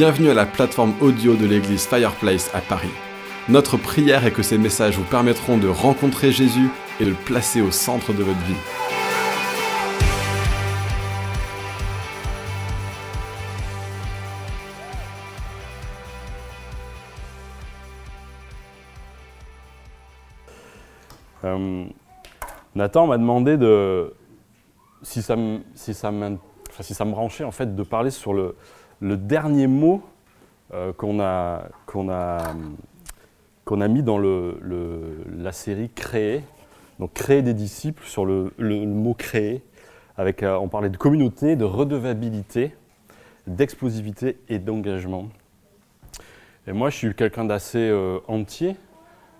Bienvenue à la plateforme audio de l'église Fireplace à Paris. Notre prière est que ces messages vous permettront de rencontrer Jésus et de le placer au centre de votre vie. Euh, Nathan m'a demandé de si ça me si ça me branchait en fait de parler sur le, le dernier mot euh, qu'on a a a mis dans le, la série créer. Donc créer des disciples sur le, le- mot créer avec euh, on parlait de communauté de redevabilité d'explosivité et d'engagement. Et moi je suis quelqu'un d'assez euh, entier.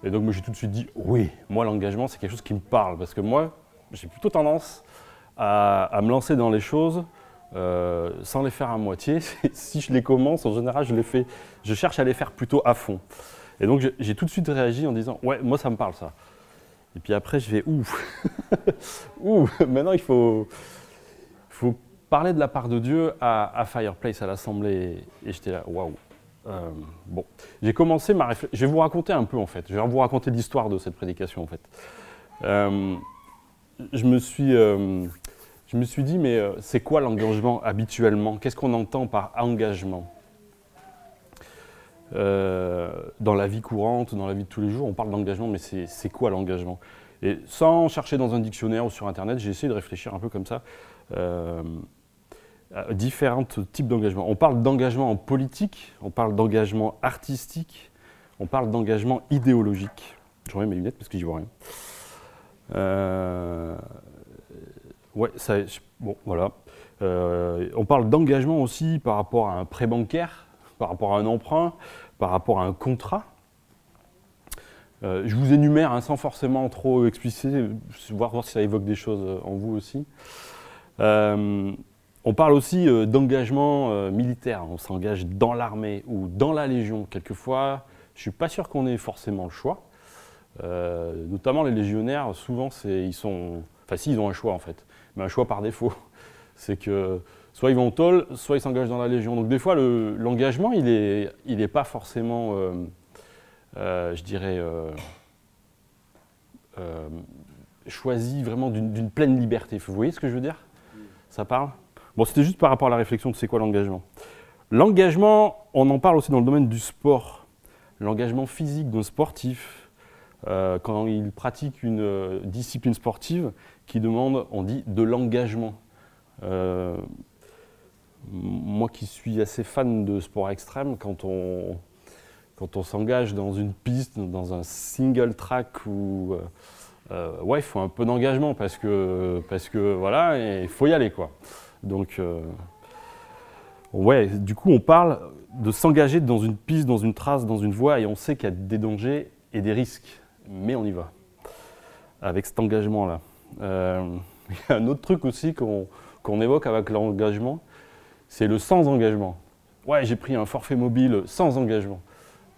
Et donc, j'ai tout de suite dit oui, moi, l'engagement, c'est quelque chose qui me parle. Parce que moi, j'ai plutôt tendance à, à me lancer dans les choses euh, sans les faire à moitié. si je les commence, en général, je les fais, je cherche à les faire plutôt à fond. Et donc, j'ai tout de suite réagi en disant ouais, moi, ça me parle, ça. Et puis après, je vais ouh, ouh, maintenant, il faut, faut parler de la part de Dieu à, à Fireplace, à l'Assemblée. Et j'étais là, waouh. Euh, bon, j'ai commencé ma réflexion. Je vais vous raconter un peu en fait. Je vais vous raconter l'histoire de cette prédication en fait. Euh, je me suis, je me suis dit mais euh, c'est quoi l'engagement habituellement? Qu'est-ce qu'on entend par engagement? Euh, Dans la vie courante, dans la vie de tous les jours, on parle d'engagement, mais c'est quoi l'engagement? Et sans chercher dans un dictionnaire ou sur internet, j'ai essayé de réfléchir un peu comme ça. Euh, à différents types d'engagement. On parle d'engagement en politique, on parle d'engagement artistique, on parle d'engagement idéologique. Je remets mes lunettes parce que j'y vois rien. Euh, ouais, bon, voilà. Euh, on parle d'engagement aussi par rapport à un prêt bancaire, par rapport à un emprunt, par rapport à un contrat. Euh, je vous énumère hein, sans forcément trop expliciter, voir, voir si ça évoque des choses euh, en vous aussi. On parle aussi d'engagement militaire. On s'engage dans l'armée ou dans la légion. Quelquefois, je suis pas sûr qu'on ait forcément le choix. Notamment les légionnaires, souvent, ils sont, enfin, si ils ont un choix en fait, mais un choix par défaut. C'est que soit ils vont au tôle, soit ils s'engagent dans la légion. Donc des fois, le- l'engagement, il est, il est pas forcément, euh, euh, je dirais, euh, choisi vraiment d'une pleine liberté. Vous voyez ce que je veux dire? Ça parle? Bon, c'était juste par rapport à la réflexion de c'est quoi l'engagement. L'engagement, on en parle aussi dans le domaine du sport. L'engagement physique d'un sportif, quand il pratique une discipline sportive qui demande, on dit, de l'engagement. Euh, moi qui suis assez fan de sport extrême, quand on, quand on s'engage dans une piste, dans un single track ou euh, euh, ouais, il faut un peu d'engagement parce que, parce que voilà, il faut y aller quoi. Donc, ouais, du coup, on parle de s'engager dans une piste, dans une trace, dans une voie, et on sait qu'il y a des dangers et des risques, mais on y va avec cet engagement-là. Euh, il y a un autre truc aussi qu'on évoque avec l'engagement, c'est le sans engagement. Ouais, j'ai pris un forfait mobile sans engagement.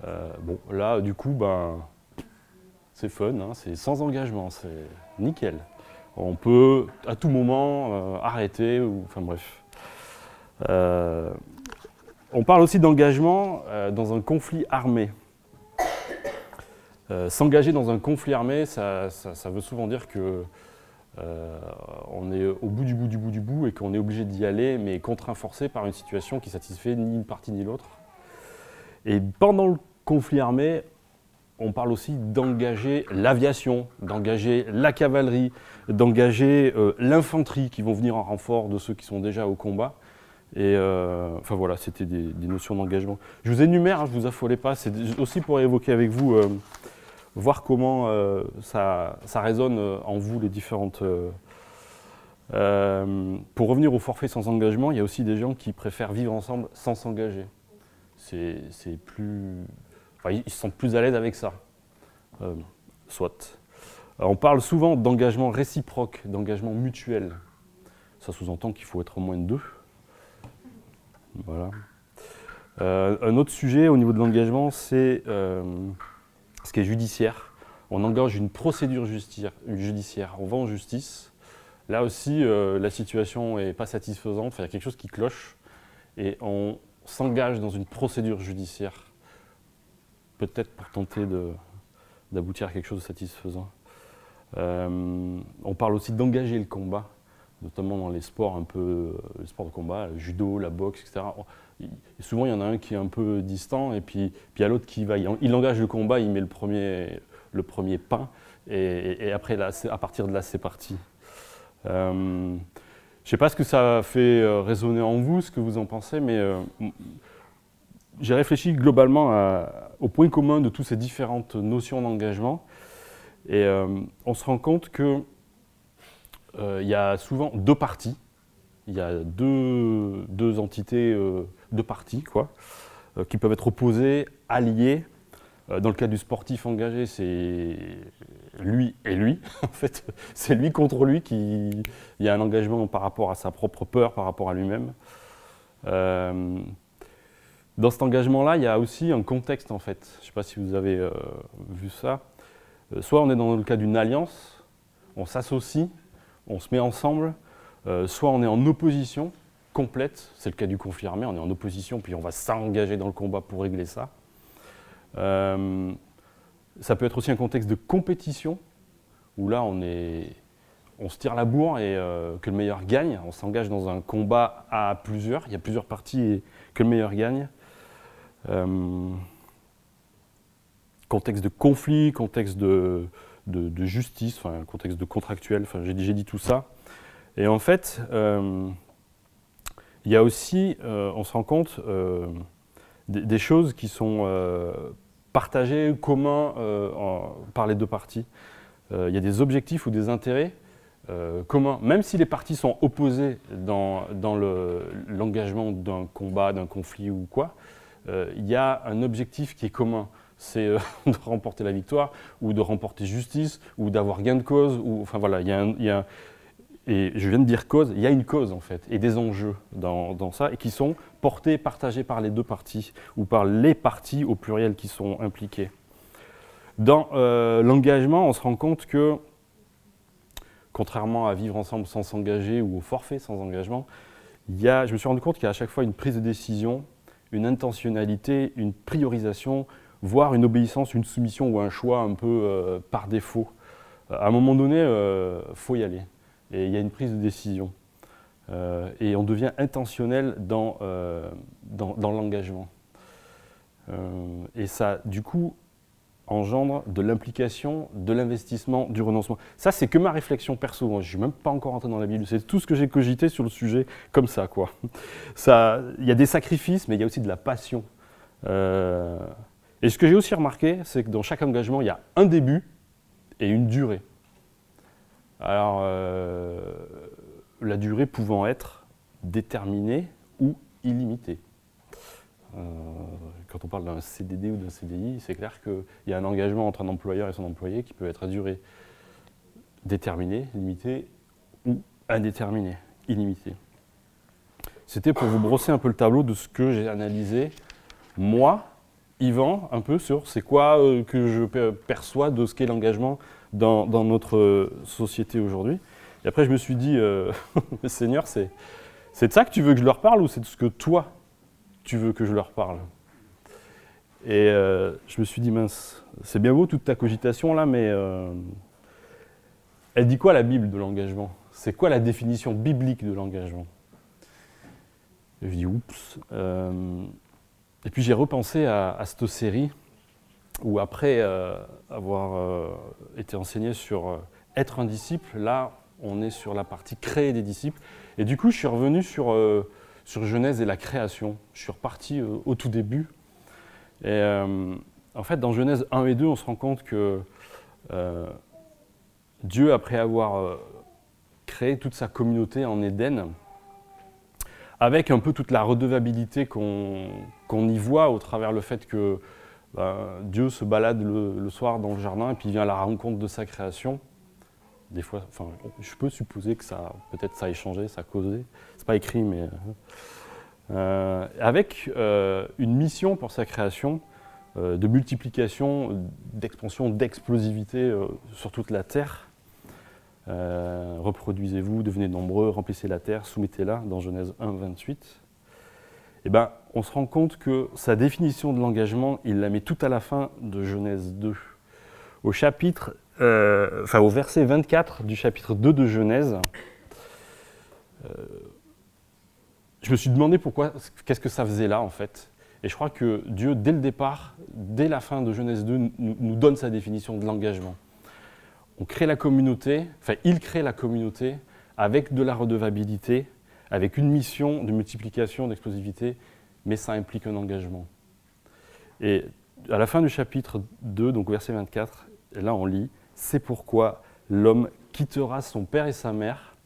Euh, bon, là, du coup, ben, c'est fun, hein, c'est sans engagement, c'est nickel. On peut à tout moment euh, arrêter, ou, enfin bref. Euh, on parle aussi d'engagement euh, dans un conflit armé. Euh, S'engager dans un conflit armé, ça- ça veut souvent dire que euh, on est au bout du bout du bout du bout et qu'on est obligé d'y aller, mais contraint forcé par une situation qui satisfait ni une partie ni l'autre. Et pendant le conflit armé, on parle aussi d'engager l'aviation, d'engager la cavalerie, d'engager euh, l'infanterie qui vont venir en renfort de ceux qui sont déjà au combat. Et euh, enfin voilà, c'était des, notions d'engagement. Je vous énumère, hein, je vous affolez pas, c'est aussi pour évoquer avec vous, voir comment euh, ça, ça résonne euh, en vous les différentes. euh, pour revenir au forfait sans engagement, il y a aussi des gens qui préfèrent vivre ensemble sans s'engager. C'est plus. Enfin, ils se sentent plus à l'aise avec ça. Soit. On parle souvent d'engagement réciproque, d'engagement mutuel. Ça sous-entend qu'il faut être au moins de deux. Voilà. Un autre sujet au niveau de l'engagement, c'est ce qui est judiciaire. On engage une procédure judiciaire, on va en justice. Là aussi, euh, la situation n'est pas satisfaisante, il y a quelque chose qui cloche. Et on, s'engage dans une procédure judiciaire, peut-être pour tenter d'aboutir à quelque chose de satisfaisant. Euh, on parle aussi d'engager le combat, notamment dans les sports un peu, les sports de combat, le judo, la boxe, etc. souvent, il y en a un qui est un peu distant, et puis, puis il y a l'autre qui va. Il, engage le combat, il met le premier, le premier pain, et, après, là, à partir de là, c'est parti. Euh, je ne sais pas ce que ça fait euh, résonner en vous, ce que vous en pensez, mais j'ai réfléchi globalement au point commun de toutes ces différentes notions d'engagement. Et euh, on se rend compte qu'il euh, y a souvent deux parties. Il y a deux, deux entités, euh, deux parties, quoi, qui peuvent être opposées, alliées. Dans le cas du sportif engagé, c'est lui et lui. En fait, c'est lui contre lui qui. Il y a un engagement par rapport à sa propre peur, par rapport à lui-même. Dans cet engagement-là, il y a aussi un contexte en fait. Je ne sais pas si vous avez vu ça. Euh, soit on est dans le cas d'une alliance, on s'associe, on se met ensemble, euh, soit on est en opposition complète, c'est le cas du conflit armé, on est en opposition, puis on va s'engager dans le combat pour régler ça. Euh, ça peut être aussi un contexte de compétition, où là on, est, on se tire la bourre et que le meilleur gagne, on s'engage dans un combat à plusieurs, il y a plusieurs parties et que le meilleur gagne contexte de conflit, contexte de, justice, contexte de contractuel, j'ai, dit tout ça. Et en fait, euh, il y a aussi, euh, on se rend compte, euh, des, choses qui sont partagées, communs par les deux parties. il y a des objectifs ou des intérêts communs, même si les parties sont opposées dans, dans l'engagement d'un combat, d'un conflit ou quoi, il y a un objectif qui est commun c'est de remporter la victoire, ou de remporter justice, ou d'avoir gain de cause, ou enfin voilà, il y a, et je viens de dire cause, il y a une cause en fait, et des enjeux dans, ça, et qui sont portés, partagés par les deux parties, ou par les parties au pluriel qui sont impliquées. Dans euh, l'engagement, on se rend compte que, contrairement à vivre ensemble sans s'engager, ou au forfait sans engagement, il y a, je me suis rendu compte qu'il y a à chaque fois une prise de décision, une intentionnalité, une priorisation, voire une obéissance, une soumission ou un choix un peu euh, par défaut. À un moment donné, il euh, faut y aller. Et il y a une prise de décision. Euh, et on devient intentionnel dans, dans, dans l'engagement. et ça, du coup, engendre de l'implication, de l'investissement, du renoncement. Ça, c'est que ma réflexion perso. Je ne suis même pas encore entré dans la Bible. C'est tout ce que j'ai cogité sur le sujet comme ça. quoi. Il y a des sacrifices, mais il y a aussi de la passion. Et ce que j'ai aussi remarqué, c'est que dans chaque engagement, il y a un début et une durée. Alors, euh, la durée pouvant être déterminée ou illimitée. Euh, quand on parle d'un CDD ou d'un CDI, c'est clair qu'il y a un engagement entre un employeur et son employé qui peut être à durée déterminée, limitée ou indéterminée, illimitée. C'était pour vous brosser un peu le tableau de ce que j'ai analysé, moi, Yvan un peu sur c'est quoi euh, que je perçois de ce qu'est l'engagement dans, notre euh, société aujourd'hui. Et après, je me suis dit, euh, Seigneur, c'est, de ça que tu veux que je leur parle ou c'est de ce que toi, tu veux que je leur parle? Et je me suis dit, mince, c'est bien beau toute ta cogitation là, mais elle dit quoi la Bible de l'engagement? C'est quoi la définition biblique de l'engagement? Je dis, oups. Et puis j'ai repensé à, cette série où après euh, avoir euh, été enseigné sur euh, être un disciple, là on est sur la partie créer des disciples. Et du coup je suis revenu sur, sur Genèse et la création. Je suis reparti au tout début. Et en fait dans Genèse 1 et 2 on se rend compte que Dieu après avoir créé toute sa communauté en Éden, avec un peu toute la redevabilité qu'on y voit au travers le fait que ben, Dieu se balade le, soir dans le jardin et puis vient à la rencontre de sa création. Des fois, enfin, je peux supposer que ça, peut-être ça a échangé, ça a causé. C'est pas écrit, mais euh, avec euh, une mission pour sa création euh, de multiplication, d'expansion, d'explosivité sur toute la terre. Euh, reproduisez-vous, devenez nombreux, remplissez la terre, soumettez-la, dans Genèse 1, 28. eh ben, on se rend compte que sa définition de l'engagement, il la met tout à la fin de Genèse 2. Au chapitre, euh, enfin au verset 24 du chapitre 2 de Genèse, euh, je me suis demandé pourquoi, qu'est-ce que ça faisait là en fait. Et je crois que Dieu, dès le départ, dès la fin de Genèse 2, nous, nous donne sa définition de l'engagement. On crée la communauté, enfin il crée la communauté avec de la redevabilité, avec une mission de multiplication, d'explosivité, mais ça implique un engagement. Et à la fin du chapitre 2, donc verset 24, là on lit, c'est pourquoi l'homme quittera son père et sa mère,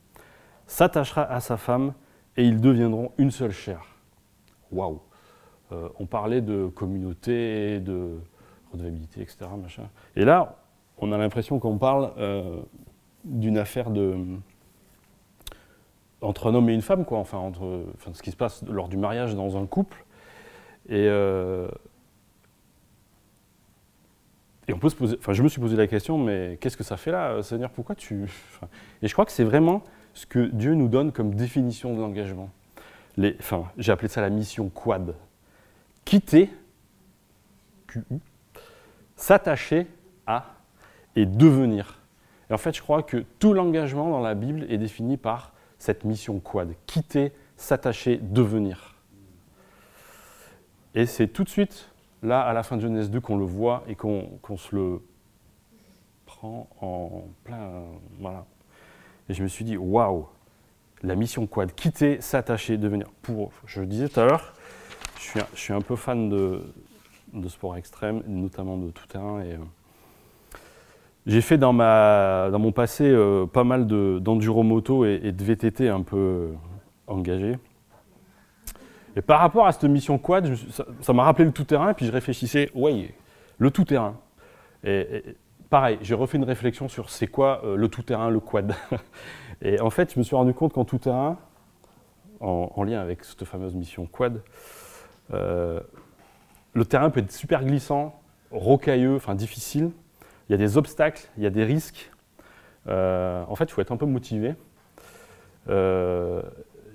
s'attachera à sa femme, et ils deviendront une seule chair. Waouh euh, On parlait de communauté, de redevabilité, etc. Machin. Et là, on a l'impression qu'on parle euh, d'une affaire de, entre un homme et une femme, quoi, enfin, entre, enfin, ce qui se passe lors du mariage dans un couple. Et, euh, et on peut se poser, enfin, je me suis posé la question, mais qu'est-ce que ça fait là, Seigneur Pourquoi tu. Et je crois que c'est vraiment ce que Dieu nous donne comme définition de l'engagement. Enfin, j'ai appelé ça la mission quad. Quitter, s'attacher à et devenir. Et en fait, je crois que tout l'engagement dans la Bible est défini par cette mission quad, quitter, s'attacher, devenir. Et c'est tout de suite, là, à la fin de Genèse 2, qu'on le voit et qu'on se le prend en plein. Voilà. Et je me suis dit, waouh, la mission quad, quitter, s'attacher, devenir. Pour, je le disais tout à l'heure, je suis, un peu fan de, de sport extrême, notamment de tout terrain. Euh, j'ai fait dans, ma, dans mon passé euh, pas mal d'enduro moto et, de VTT un peu euh, engagé. Et par rapport à cette mission quad, ça m'a rappelé le tout-terrain, et puis je réfléchissais, ouais, le tout-terrain. Et, pareil, j'ai refait une réflexion sur c'est quoi euh, le tout-terrain, le quad. et en fait, je me suis rendu compte qu'en tout-terrain, en, en, lien avec cette fameuse mission quad, le terrain peut être super glissant, rocailleux, enfin difficile il y a des obstacles, il y a des risques. Euh, en fait, il faut être un peu motivé. Euh,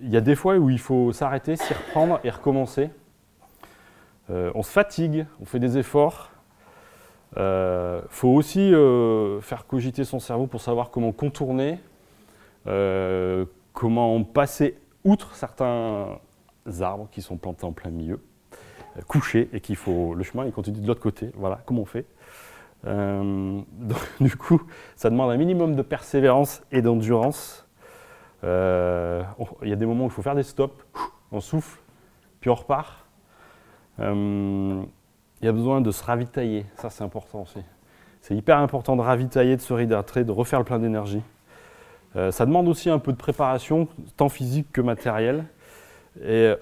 il y a des fois où il faut s'arrêter, s'y reprendre et recommencer. Euh, on se fatigue, on fait des efforts. Il faut aussi faire cogiter son cerveau pour savoir comment contourner, comment passer outre certains arbres qui sont plantés en plein milieu, couchés et qu'il faut le chemin il continue de l'autre côté. Voilà, comment on fait euh, du coup, ça demande un minimum de persévérance et d'endurance. Euh, il y a des moments où il faut faire des stops, on souffle, puis on repart. Euh, il y a besoin de se ravitailler, ça c'est important aussi. C'est hyper important de ravitailler, de se réhydrater, de refaire le plein d'énergie. ça demande aussi un peu de préparation, tant physique que matérielle. Et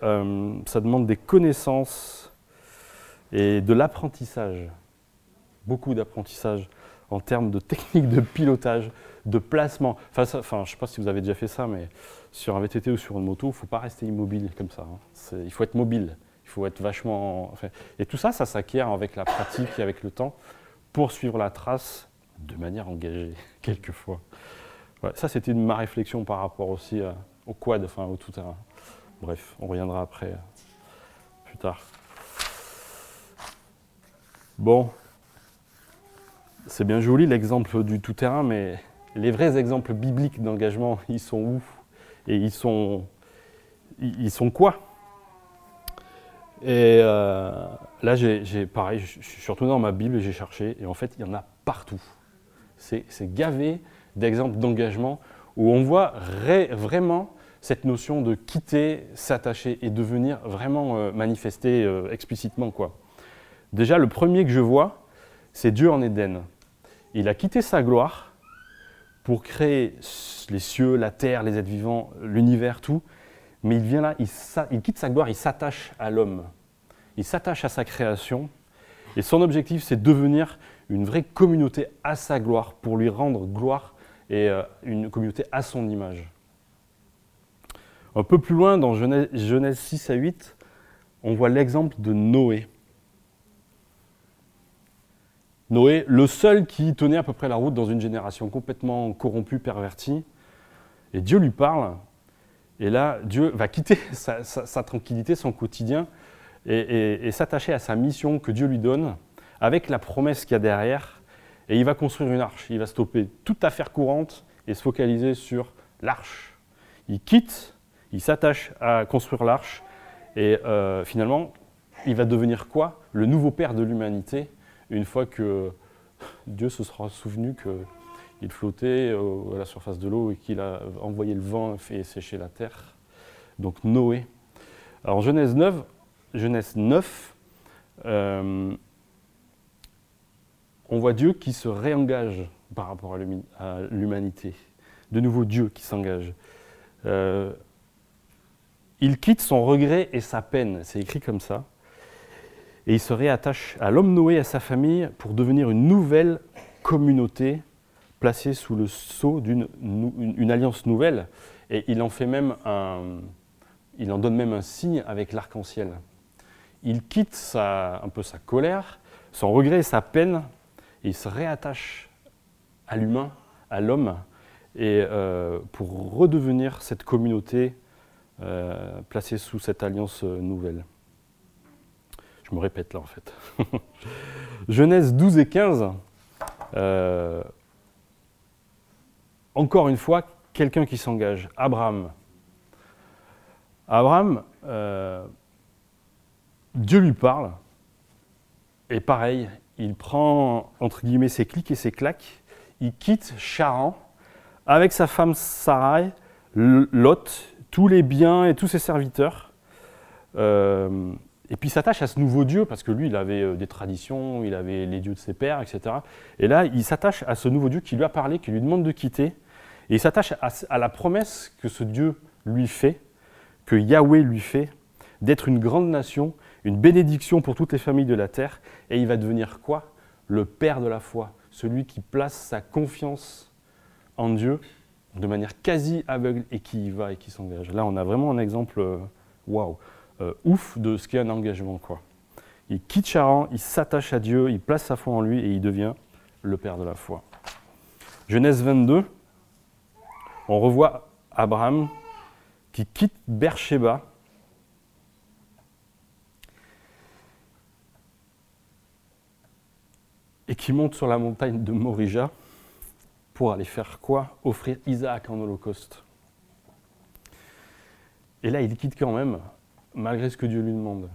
ça demande des connaissances et de l'apprentissage beaucoup d'apprentissage en termes de technique de pilotage, de placement. Enfin, je ne sais pas si vous avez déjà fait ça, mais sur un VTT ou sur une moto, il ne faut pas rester immobile comme ça. Hein. Il faut être mobile, il faut être vachement... et tout ça, ça s'acquiert avec la pratique et avec le temps pour suivre la trace de manière engagée, quelquefois. ça, c'était ma réflexion par rapport aussi euh, au quad, enfin au tout-terrain. Bref, on reviendra après, plus tard. Bon, c'est bien joli l'exemple du tout-terrain, mais les vrais exemples bibliques d'engagement, ils sont où Et ils sont, ils sont quoi? Et euh, là, j'ai, pareil, je suis surtout dans ma Bible et j'ai cherché, et en fait, il y en a partout. C'est, gavé d'exemples d'engagement où on voit vraiment cette notion de quitter, s'attacher et devenir vraiment euh, manifesté euh, explicitement. Quoi. Déjà, le premier que je vois, c'est Dieu en Éden. Il a quitté sa gloire pour créer les cieux, la terre, les êtres vivants, l'univers, tout. Mais il vient là, il, quitte sa gloire, il s'attache à l'homme. Il s'attache à sa création. Et son objectif, c'est de devenir une vraie communauté à sa gloire, pour lui rendre gloire et euh, une communauté à son image. Un peu plus loin, dans Genèse 6 à 8, on voit l'exemple de Noé. Noé, le seul qui tenait à peu près la route dans une génération complètement corrompue, pervertie. Et Dieu lui parle Et là, Dieu va quitter sa, tranquillité, son quotidien, et, s'attacher à sa mission que Dieu lui donne, avec la promesse qu'il y a derrière, et il va construire une arche. Il va stopper toute affaire courante et se focaliser sur l'arche. Il quitte, il s'attache à construire l'arche, et euh, finalement, il va devenir quoi? Le nouveau père de l'humanité, une fois que Dieu se sera souvenu qu'il flottait à la surface de l'eau et qu'il a envoyé le vent et sécher la terre. Donc Noé. Alors Genèse 9, Genèse 9 euh, on voit Dieu qui se réengage par rapport à l'humanité. De nouveau Dieu qui s'engage. Euh, il quitte son regret et sa peine, c'est écrit comme ça et il se réattache à l'homme Noé et à sa famille pour devenir une nouvelle communauté placée sous le sceau d'une une, alliance nouvelle. Et il en fait même un, il en donne même un signe avec l'arc-en-ciel. Il quitte un peu sa colère, son regret et sa peine, et il se réattache à l'humain, à l'homme, et euh, pour redevenir cette communauté euh, placée sous cette alliance euh, nouvelle. Je me répète là en fait. Genèse 12 et 15. Euh, encore une fois, quelqu'un qui s'engage. Abraham. Abraham, euh, Dieu lui parle. Et pareil, il prend entre guillemets ses clics et ses claques. Il quitte Charan avec sa femme Sarai, Lot, tous les biens et tous ses serviteurs. Euh, et puis il s'attache à ce nouveau Dieu, parce que lui, il avait euh, des traditions, il avait les dieux de ses pères, etc. Et là, il s'attache à ce nouveau Dieu qui lui a parlé, qui lui demande de quitter. Et il s'attache à, la promesse que ce Dieu lui fait, que Yahweh lui fait, d'être une grande nation, une bénédiction pour toutes les familles de la terre. Et il va devenir quoi? Le Père de la foi, celui qui place sa confiance en Dieu de manière quasi aveugle et qui y va et qui s'engage. Là, on a vraiment un exemple, euh, waouh. Euh, ouf de ce qu'est un engagement. Quoi. Il quitte Charan, il s'attache à Dieu, il place sa foi en lui et il devient le père de la foi. Genèse 22, on revoit Abraham qui quitte Beersheba et qui monte sur la montagne de Morija pour aller faire quoi? Offrir Isaac en holocauste. Et là, il quitte quand même malgré ce que Dieu lui demande.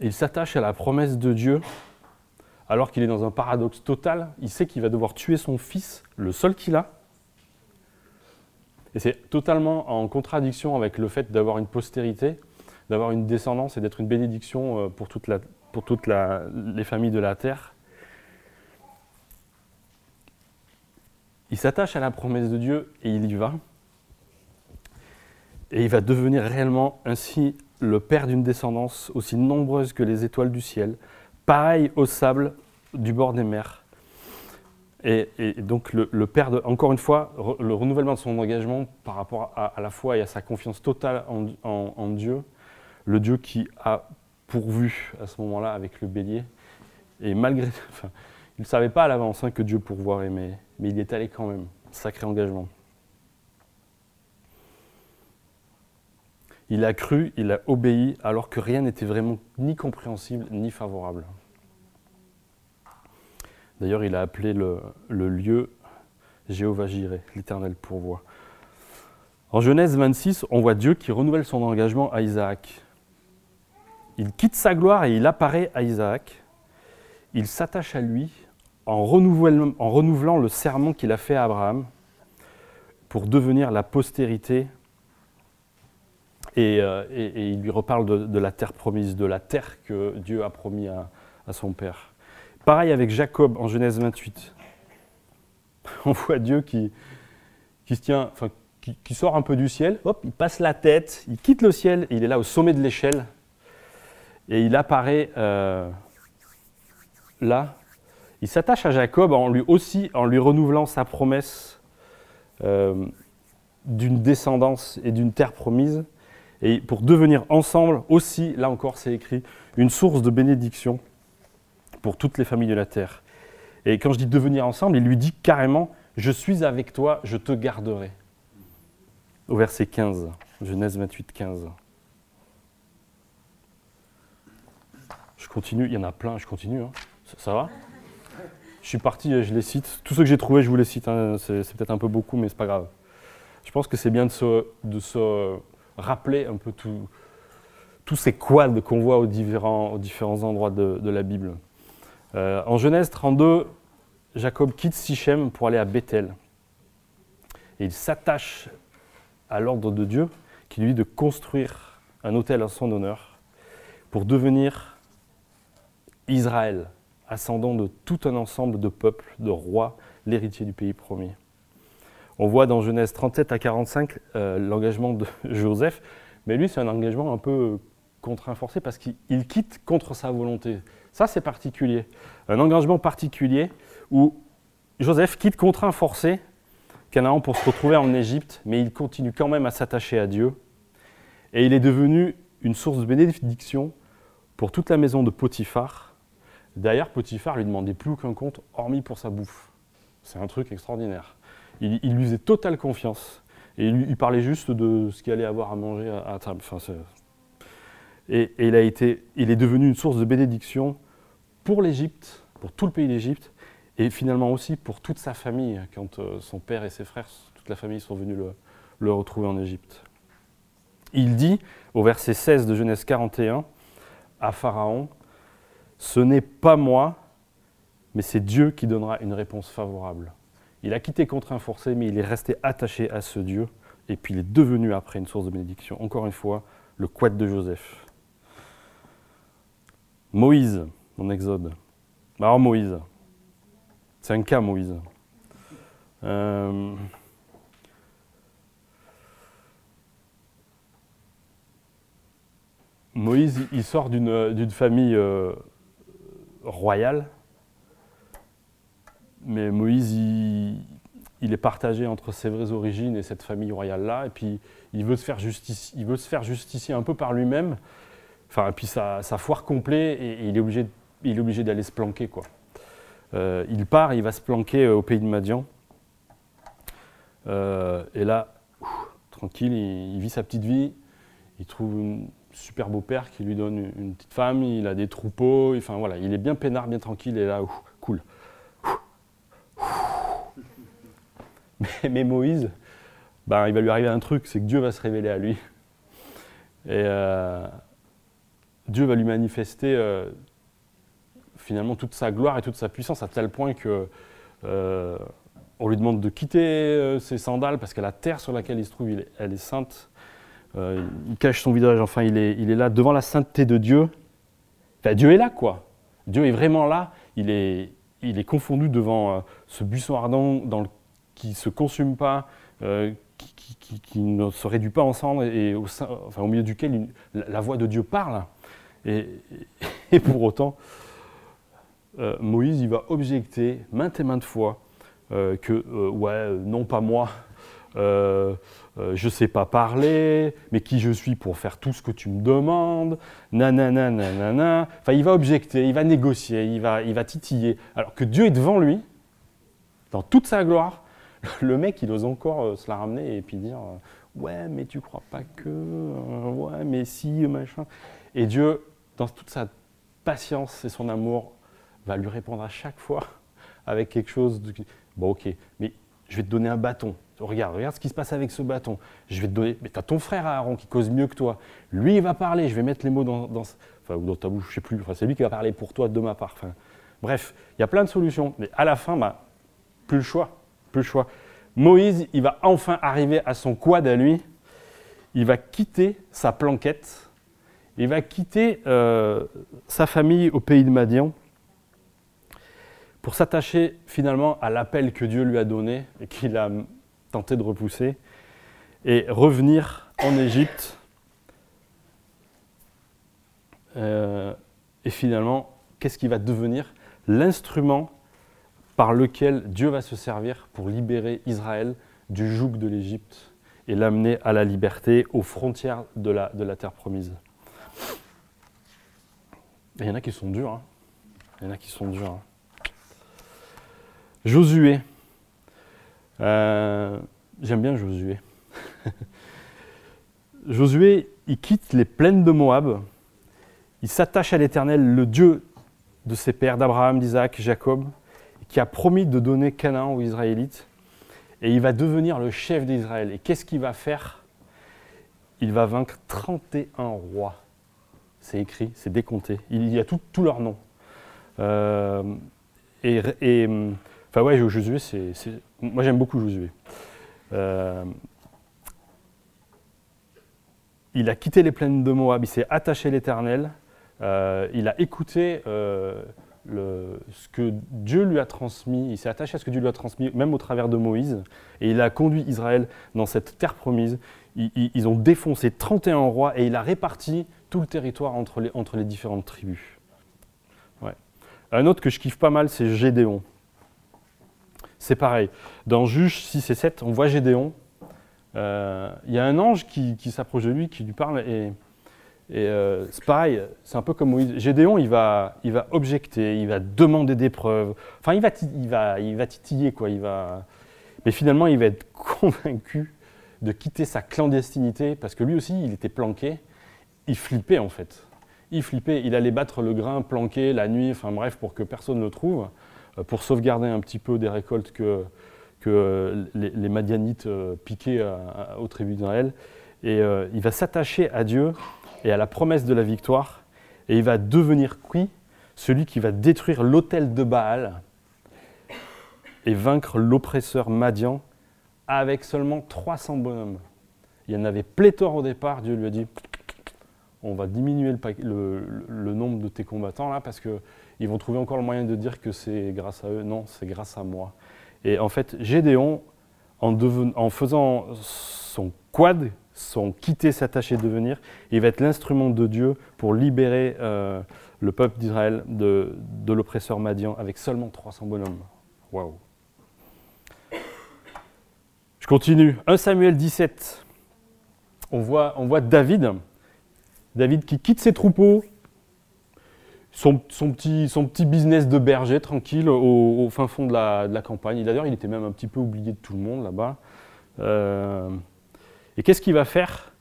il s'attache à la promesse de Dieu alors qu'il est dans un paradoxe total. Il sait qu'il va devoir tuer son fils, le seul qu'il a. Et c'est totalement en contradiction avec le fait d'avoir une postérité, d'avoir une descendance et d'être une bénédiction euh, pour toutes les familles de la terre. Il s'attache à la promesse de Dieu et il y va. Et il va devenir réellement ainsi le père d'une descendance aussi nombreuse que les étoiles du ciel, pareil au sable du bord des mers. Et, donc le, père, encore une fois, le renouvellement de son engagement par rapport à, la foi et à sa confiance totale en, Dieu, le Dieu qui a pourvu à ce moment-là avec le bélier. Et malgré, enfin, il ne savait pas à l'avance hein, que Dieu pourvoirait, mais, mais il est allé quand même. Sacré engagement. Il a cru, il a obéi, alors que rien n'était vraiment ni compréhensible ni favorable. D'ailleurs, il a appelé le, lieu Jéhovah Jireh, l'Éternel pourvoit. En Genèse 26, on voit Dieu qui renouvelle son engagement à Isaac. Il quitte sa gloire et il apparaît à Isaac. Il s'attache à lui en renouvelant, en renouvelant le serment qu'il a fait à Abraham pour devenir la postérité euh, et, il lui reparle de, la terre promise, de la terre que Dieu a promis à, son père. Pareil avec Jacob en Genèse 28. On voit Dieu qui, qui sort un peu du ciel, hop, il passe la tête, il quitte le ciel, il est là au sommet de l'échelle, et il apparaît euh, là. Il s'attache à Jacob en lui aussi, en lui renouvelant sa promesse euh, d'une descendance et d'une terre promise et pour devenir ensemble aussi, là encore c'est écrit, une source de bénédiction pour toutes les familles de la terre. Et quand je dis devenir ensemble, il lui dit carrément, je suis avec toi, je te garderai. au verset 15. Genèse 28, 15. Je continue, il y en a plein, je continue. Hein. Ça, va? Je suis parti, je les cite. Tous ceux que j'ai trouvés, je vous les cite. Hein. C'est, peut-être un peu beaucoup, mais c'est pas grave. Je pense que c'est bien de de se rappeler un peu tous ces quads qu'on voit aux différents, endroits de, la Bible. Euh, en Genèse 32, Jacob quitte Sichem pour aller à Bethel. Et il s'attache à l'ordre de Dieu qui lui dit de construire un hôtel à son honneur pour devenir Israël, ascendant de tout un ensemble de peuples, de rois, l'héritier du pays promis. On voit dans Genèse 37 à 45 euh, l'engagement de Joseph, mais lui c'est un engagement un peu contraint forcé parce qu'il quitte contre sa volonté. Ça c'est particulier. Un engagement particulier où Joseph quitte contraint forcé Canaan pour se retrouver en Égypte, mais il continue quand même à s'attacher à Dieu. Et il est devenu une source de bénédiction pour toute la maison de Potiphar. D'ailleurs, Potiphar lui demandait plus aucun compte, hormis pour sa bouffe. C'est un truc extraordinaire. Il, lui faisait totale confiance. Et il, parlait juste de ce qu'il allait avoir à manger à, table. et, il, a été, il est devenu une source de bénédiction pour l'Égypte, pour tout le pays d'Égypte, et finalement aussi pour toute sa famille, quand euh, son père et ses frères, toute la famille sont venus le, retrouver en Égypte. Il dit au verset 16 de Genèse 41 à Pharaon, Ce n'est pas moi, mais c'est Dieu qui donnera une réponse favorable. Il a quitté contraint forcé, mais il est resté attaché à ce Dieu, et puis il est devenu après une source de bénédiction. Encore une fois, le quad de Joseph. Moïse, mon exode. Alors Moïse, c'est un cas, Moïse. Euh, Moïse, il sort d'une famille euh, royale, mais Moïse, il, est partagé entre ses vraies origines et cette famille royale-là, et puis il veut se faire, justicier un peu par lui-même, enfin, et puis ça, foire complet, et, il est obligé, il est obligé d'aller se planquer, quoi. Euh, il part, il va se planquer euh, au pays de Madian. Euh, et là, tranquille, il, vit sa petite vie. Il trouve un super beau père qui lui donne une, petite femme. Il a des troupeaux. Enfin voilà, il est bien peinard, bien tranquille. Et là, cool. Mais, Moïse, ben, il va lui arriver un truc, c'est que Dieu va se révéler à lui. Et Dieu va lui manifester finalement toute sa gloire et toute sa puissance à tel point que euh, on lui demande de quitter euh, ses sandales parce que la terre sur laquelle il se trouve, elle est sainte. Euh, il cache son visage, enfin il est, là devant la sainteté de Dieu. Dieu est là quoi. Dieu est vraiment là. Il est, il est confondu devant ce buisson ardent dans le, qui ne se consume pas, qui, ne se réduit pas en cendres et, au, milieu duquel la, voix de Dieu parle. Et, pour autant, euh, Moïse il va objecter maintes et maintes fois euh, que, euh, ouais, non pas moi, je ne sais pas parler, mais qui je suis pour faire tout ce que tu me demandes, nanana, nanana. Enfin, il va objecter, il va négocier, il va titiller. Alors que Dieu est devant lui, dans toute sa gloire, le mec, il ose encore se la ramener et puis dire Ouais, mais tu crois pas que. ouais, mais si, machin. Et Dieu, dans toute sa patience et son amour, va lui répondre à chaque fois avec quelque chose de... Bon, ok, mais je vais te donner un bâton. Regarde, regarde ce qui se passe avec ce bâton. Je vais te donner... Mais tu as ton frère Aaron qui cause mieux que toi. Lui, il va parler. Je vais mettre les mots dans, enfin, ou dans ta bouche, je sais plus. Enfin, c'est lui qui va parler pour toi de ma part. Enfin, bref, il y a plein de solutions. Mais à la fin, bah, plus le choix. Le. Moïse, il va enfin arriver à son quad à lui. Il va quitter sa planquette. Il va quitter euh, sa famille au pays de Madian pour s'attacher finalement à l'appel que Dieu lui a donné et qu'il a tenté de repousser, et revenir en Égypte. Euh, et finalement, qu'est-ce qui va devenir? L'instrument par lequel Dieu va se servir pour libérer Israël du joug de l'Égypte et l'amener à la liberté, aux frontières de la, terre promise. Il y en a qui sont durs. Hein. Il y en a qui sont durs. Hein. Josué. Euh, j'aime bien Josué. Josué, il quitte les plaines de Moab, il s'attache à l'Éternel, le Dieu de ses pères, d'Abraham, d'Isaac, Jacob, qui a promis de donner Canaan aux Israélites, et il va devenir le chef d'Israël. Et qu'est-ce qu'il va faire? Il va vaincre 31 rois. C'est écrit, c'est décompté. Il y a tous leurs noms. Euh, et, enfin ouais, Josué, c'est, moi j'aime beaucoup Josué. Euh, il a quitté les plaines de Moab, il s'est attaché à l'Éternel, euh, il a écouté ce que Dieu lui a transmis, il s'est attaché à ce que Dieu lui a transmis, même au travers de Moïse, et il a conduit Israël dans cette terre promise. Ils, ont défoncé 31 rois et il a réparti tout le territoire entre les, différentes tribus. Un autre que je kiffe pas mal, c'est Gédéon. C'est pareil. Dans Juge 6 et 7, on voit Gédéon. Euh, il y a un ange qui, qui s'approche de lui, qui lui parle, et et euh, c'est un peu comme Moïse. Gédéon, il va, il va objecter, il va demander des preuves. Enfin, il va, il va, il va titiller, quoi. Il va... Mais finalement, il va être convaincu de quitter sa clandestinité parce que lui aussi, il était planqué. Il flippait, en fait. Il flippait. Il allait battre le grain planqué la nuit, enfin bref, pour que personne ne le trouve, euh, pour sauvegarder un petit peu des récoltes que, que les, Madianites euh, piquaient au tribut d'Israël. Et il va s'attacher à Dieu et à la promesse de la victoire. Et il va devenir qui? Celui qui va détruire l'autel de Baal et vaincre l'oppresseur Madian avec seulement 300 bonhommes. Il y en avait pléthore au départ. Dieu lui a dit on va diminuer le, nombre de tes combattants là parce qu'ils vont trouver encore le moyen de dire que c'est grâce à eux. Non, c'est grâce à moi. Et en fait, Gédéon, en, en faisant son quad, sont quittés, s'attacher, devenir. Il va être l'instrument de Dieu pour libérer euh, le peuple d'Israël de, l'oppresseur Madian avec seulement 300 bonhommes. Waouh! Je continue. 1 Samuel 17. On voit, on voit David. David qui quitte ses troupeaux, son, petit, son petit business de berger tranquille au, fin fond de la, de la campagne. D'ailleurs, il était même un petit peu oublié de tout le monde là-bas. Euh, et qu'est-ce qu'il va faire?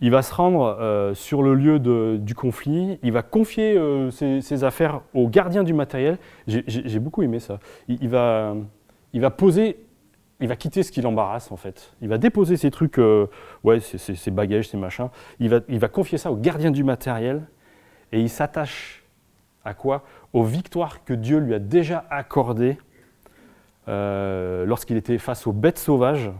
Il va se rendre euh, sur le lieu du conflit, il va confier euh, ses, affaires au gardien du matériel. J'ai beaucoup aimé ça. Il, va, poser, il va quitter ce qui l'embarrasse en fait. Il va déposer ses trucs, euh, ouais, ses, bagages, ses machins. Il va, il va confier ça au gardien du matériel et il s'attache à quoi? Aux victoires que Dieu lui a déjà accordées lorsqu'il était face aux bêtes sauvages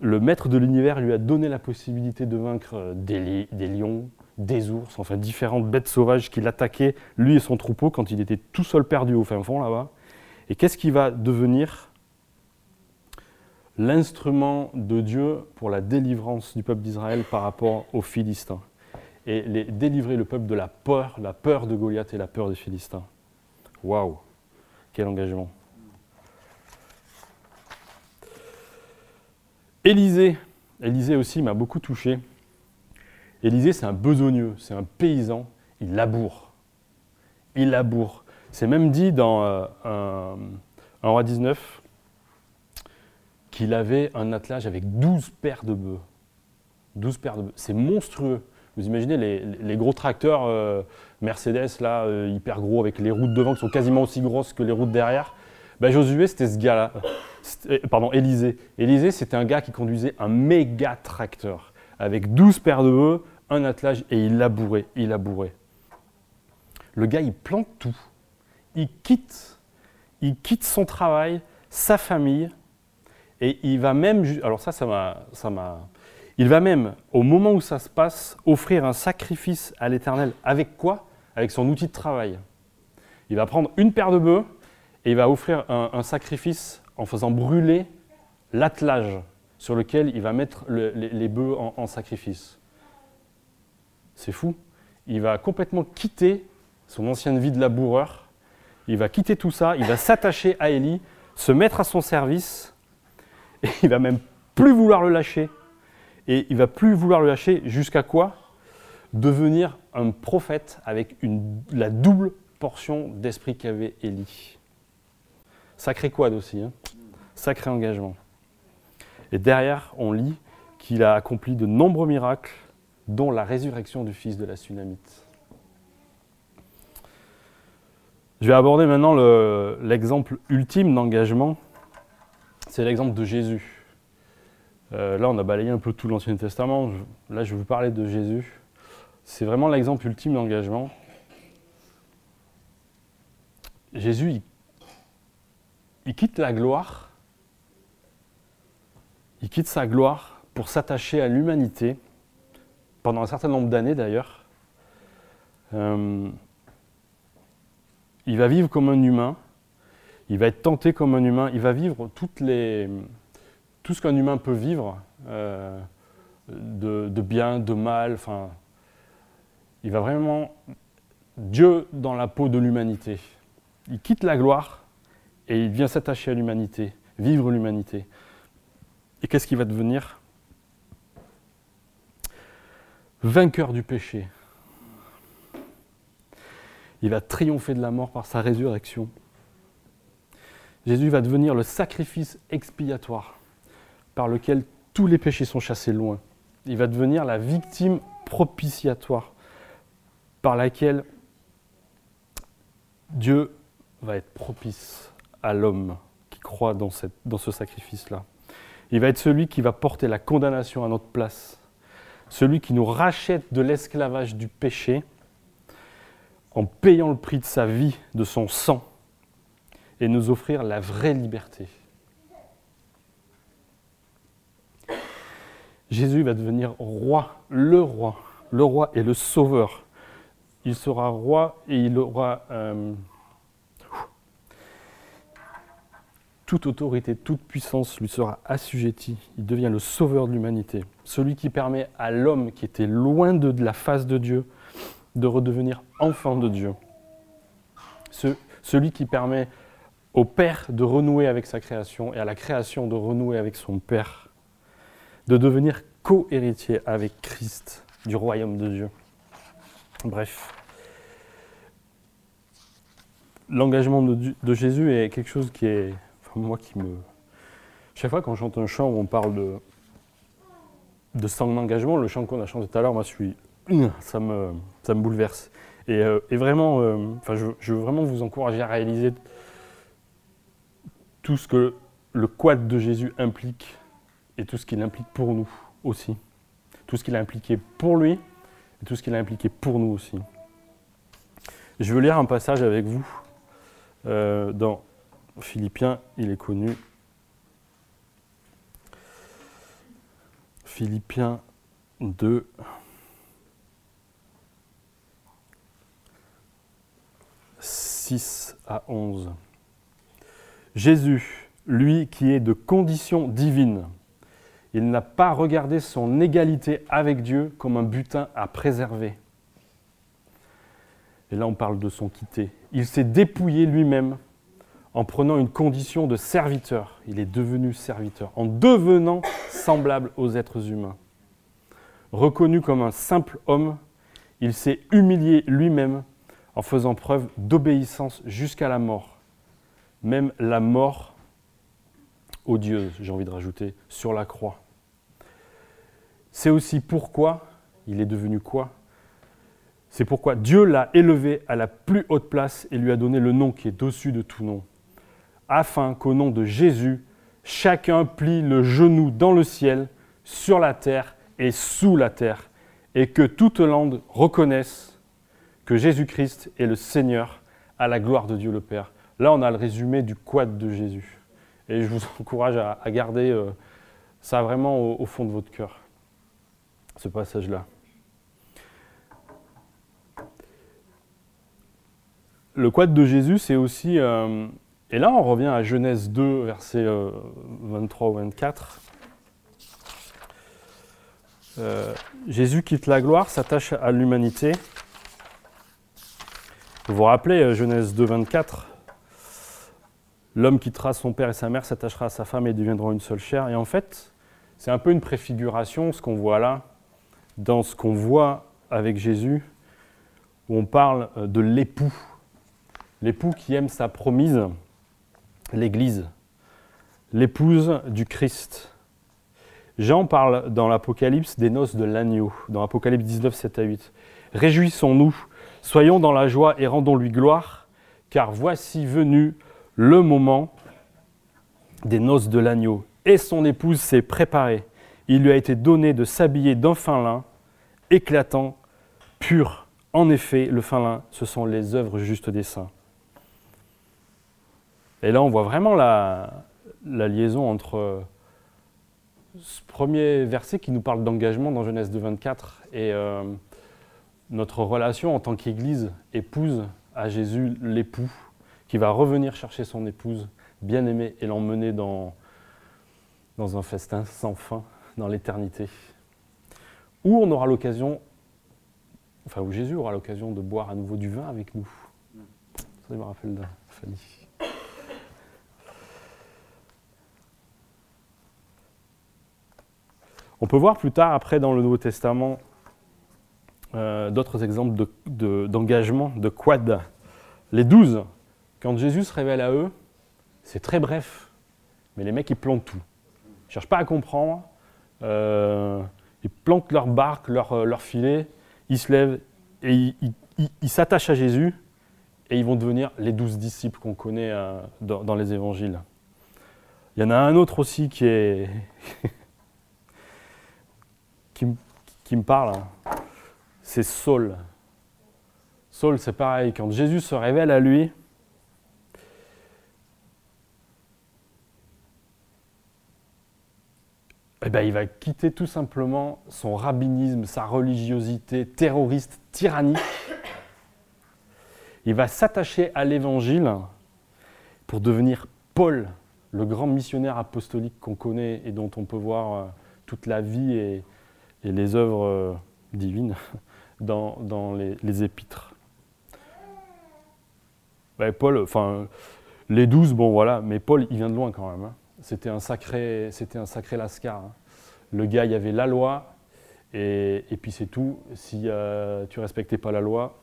le maître de l'univers lui a donné la possibilité de vaincre euh, des, lions, des ours, enfin différentes bêtes sauvages qui l'attaquaient, lui et son troupeau, quand il était tout seul perdu au fin fond là-bas. Et qu'est-ce qui va devenir l'instrument de Dieu pour la délivrance du peuple d'Israël par rapport aux Philistins? Et délivrer le peuple de la peur, la peur de Goliath et la peur des Philistins. Waouh Quel engagement Élisée, Élisée aussi m'a beaucoup touché. Élisée, c'est un besogneux, c'est un paysan, il laboure. Il laboure. C'est même dit dans euh, un, roi 19 qu'il avait un attelage avec 12 paires de bœufs. 12 paires de bœufs. C'est monstrueux. Vous imaginez les, gros tracteurs euh, Mercedes, là, euh, hyper gros, avec les roues de devant qui sont quasiment aussi grosses que les roues de derrière. Ben, Josué, c'était ce gars-là. Euh, pardon, Élisée. Élisée, c'était un gars qui conduisait un méga tracteur avec 12 paires de bœufs, un attelage et il labourait, il labourait. Le gars, il plante tout. Il quitte, il quitte son travail, sa famille, et il va même, alors ça, ça m'a, ça m'a, il va même, au moment où ça se passe, offrir un sacrifice à l'Éternel. Avec quoi? Avec son outil de travail. Il va prendre une paire de bœufs et il va offrir un sacrifice en faisant brûler l'attelage sur lequel il va mettre les, bœufs en, sacrifice. C'est fou. Il va complètement quitter son ancienne vie de laboureur. Il va quitter tout ça. Il va s'attacher à Élie, se mettre à son service. Et il va même plus vouloir le lâcher. Et il va plus vouloir le lâcher jusqu'à quoi? Devenir un prophète avec la double portion d'esprit qu'avait Élie. Sacré quad aussi. Hein. Sacré engagement. Et derrière, on lit qu'il a accompli de nombreux miracles, dont la résurrection du fils de la Sunamite. Je vais aborder maintenant l'exemple ultime d'engagement. C'est l'exemple de Jésus. Euh, là, on a balayé un peu tout l'Ancien Testament. là, je vais vous parler de Jésus. C'est vraiment l'exemple ultime d'engagement. Jésus, il quitte la gloire, il quitte sa gloire pour s'attacher à l'humanité, pendant un certain nombre d'années d'ailleurs. Euh, il va vivre comme un humain, il va être tenté comme un humain, il va vivre tout ce qu'un humain peut vivre, euh, de, de, bien, de mal, enfin, il va vraiment Dieu dans la peau de l'humanité. Il quitte la gloire et il vient s'attacher à l'humanité, vivre l'humanité. Et qu'est-ce qu'il va devenir? Vainqueur du péché. Il va triompher de la mort par sa résurrection. Jésus va devenir le sacrifice expiatoire par lequel tous les péchés sont chassés loin. Il va devenir la victime propitiatoire par laquelle Dieu va être propice à l'homme qui croit dans, dans ce sacrifice-là. Il va être celui qui va porter la condamnation à notre place, celui qui nous rachète de l'esclavage du péché en payant le prix de sa vie, de son sang, et nous offrir la vraie liberté. Jésus va devenir roi, le roi, le roi et le sauveur. Il sera roi et il aura euh, toute autorité, toute puissance lui sera assujettie. Il devient le sauveur de l'humanité, celui qui permet à l'homme qui était loin de, la face de Dieu de redevenir enfant de Dieu. celui qui permet au Père de renouer avec sa création et à la création de renouer avec son Père, de devenir co-héritier avec Christ du royaume de Dieu. Bref, l'engagement de, de Jésus est quelque chose qui est moi qui me. Chaque fois quand j'entends un chant où on parle de, de sang d'engagement, le chant qu'on a chanté tout à l'heure, moi, je suis, ça, me, ça me bouleverse. Et, euh, vraiment, euh, je, veux vraiment vous encourager à réaliser tout ce que le quad de Jésus implique et tout ce qu'il implique pour nous aussi. Tout ce qu'il a impliqué pour lui et tout ce qu'il a impliqué pour nous aussi. Je veux lire un passage avec vous euh, dans Philippiens, il est connu. Philippiens 2. « 6 à 11. Jésus, lui qui est de condition divine, il n'a pas regardé son égalité avec Dieu comme un butin à préserver. Et là, on parle de son quitter. Il s'est dépouillé lui-même en prenant une condition de serviteur. Il est devenu serviteur, en devenant semblable aux êtres humains. Reconnu comme un simple homme, il s'est humilié lui-même en faisant preuve d'obéissance jusqu'à la mort. Même la mort odieuse, j'ai envie de rajouter, sur la croix. C'est aussi pourquoi il est devenu quoi? C'est pourquoi Dieu l'a élevé à la plus haute place et lui a donné le nom qui est au-dessus de tout nom afin qu'au nom de Jésus, chacun plie le genou dans le ciel, sur la terre et sous la terre, et que toute langue reconnaisse que Jésus-Christ est le Seigneur à la gloire de Dieu le Père. Là, on a le résumé du quad de Jésus. Et je vous encourage à, garder euh, ça vraiment au, fond de votre cœur, ce passage-là. Le quad de Jésus, c'est aussi euh, et là, on revient à Genèse 2, versets 23 ou 24. Euh, Jésus quitte la gloire, s'attache à l'humanité. Vous vous rappelez euh, Genèse 2, 24 L'homme quittera son père et sa mère, s'attachera à sa femme et deviendront une seule chair. Et en fait, c'est un peu une préfiguration, ce qu'on voit là, dans ce qu'on voit avec Jésus, où on parle euh, de l'époux. L'époux qui aime sa promise l'Église, l'épouse du Christ. Jean parle dans l'Apocalypse des noces de l'agneau, dans Apocalypse 19, 7 à 8. Réjouissons-nous, soyons dans la joie et rendons-lui gloire, car voici venu le moment des noces de l'agneau. Et son épouse s'est préparée. Il lui a été donné de s'habiller d'un fin lin, éclatant, pur. En effet, le fin lin, ce sont les œuvres justes des saints. Et là, on voit vraiment la, liaison entre ce premier verset qui nous parle d'engagement dans Genèse 2, 24 et euh, notre relation en tant qu'Église épouse à Jésus l'époux qui va revenir chercher son épouse bien-aimée et l'emmener dans, dans un festin sans fin dans l'éternité. Où on aura l'occasion, enfin où Jésus aura l'occasion de boire à nouveau du vin avec nous. Ça me rappelle. On peut voir plus tard, après, dans le Nouveau Testament, euh, d'autres exemples d'engagement, de, quad. Les douze, quand Jésus se révèle à eux, c'est très bref, mais les mecs, ils plantent tout. Ils ne cherchent pas à comprendre. Euh, ils plantent leur barque, leur, euh, leur, filet, ils se lèvent et ils s'attachent à Jésus et ils vont devenir les douze disciples qu'on connaît dans les évangiles. Il y en a un autre aussi qui est qui, me parle, c'est Saul. Saul, c'est pareil, quand Jésus se révèle à lui, eh ben, il va quitter tout simplement son rabbinisme, sa religiosité terroriste, tyrannique. Il va s'attacher à l'évangile pour devenir Paul, le grand missionnaire apostolique qu'on connaît et dont on peut voir euh, toute la vie et, et les œuvres euh, divines dans, dans les, épîtres. Paul, enfin, les douze, bon voilà, mais Paul, il vient de loin quand même. Hein. C'était un sacré, c'était un sacré lascar. Hein. Le gars, il y avait la loi, et, et puis c'est tout. Si euh, tu respectais pas la loi,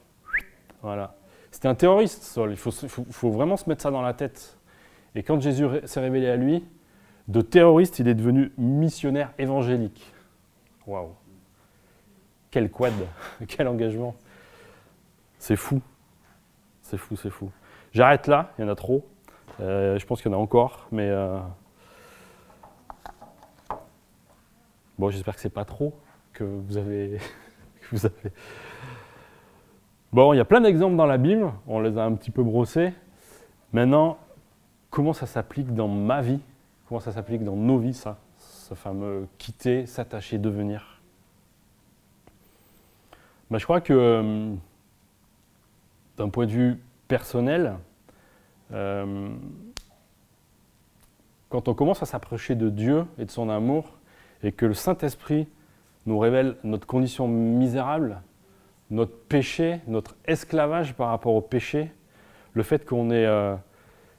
voilà. C'était un terroriste, Saul. Il faut, faut, faut, vraiment se mettre ça dans la tête. Et quand Jésus s'est révélé à lui, de terroriste, il est devenu missionnaire évangélique. Waouh Quel quad Quel engagement C'est fou. C'est fou, c'est fou. J'arrête là, il y en a trop. Euh, je pense qu'il y en a encore, mais. Euh, bon, j'espère que c'est pas trop que vous avez. que vous avez... Bon, il y a plein d'exemples dans la Bible, on les a un petit peu brossés. Maintenant, comment ça s'applique dans ma vie? Comment ça s'applique dans nos vies, ça? Ce fameux quitter, s'attacher, devenir. Bah, Je crois que euh, d'un point de vue personnel, euh, quand on commence à s'approcher de Dieu et de son amour, et que le Saint-Esprit nous révèle notre condition misérable, notre péché, notre esclavage par rapport au péché, le fait qu'on est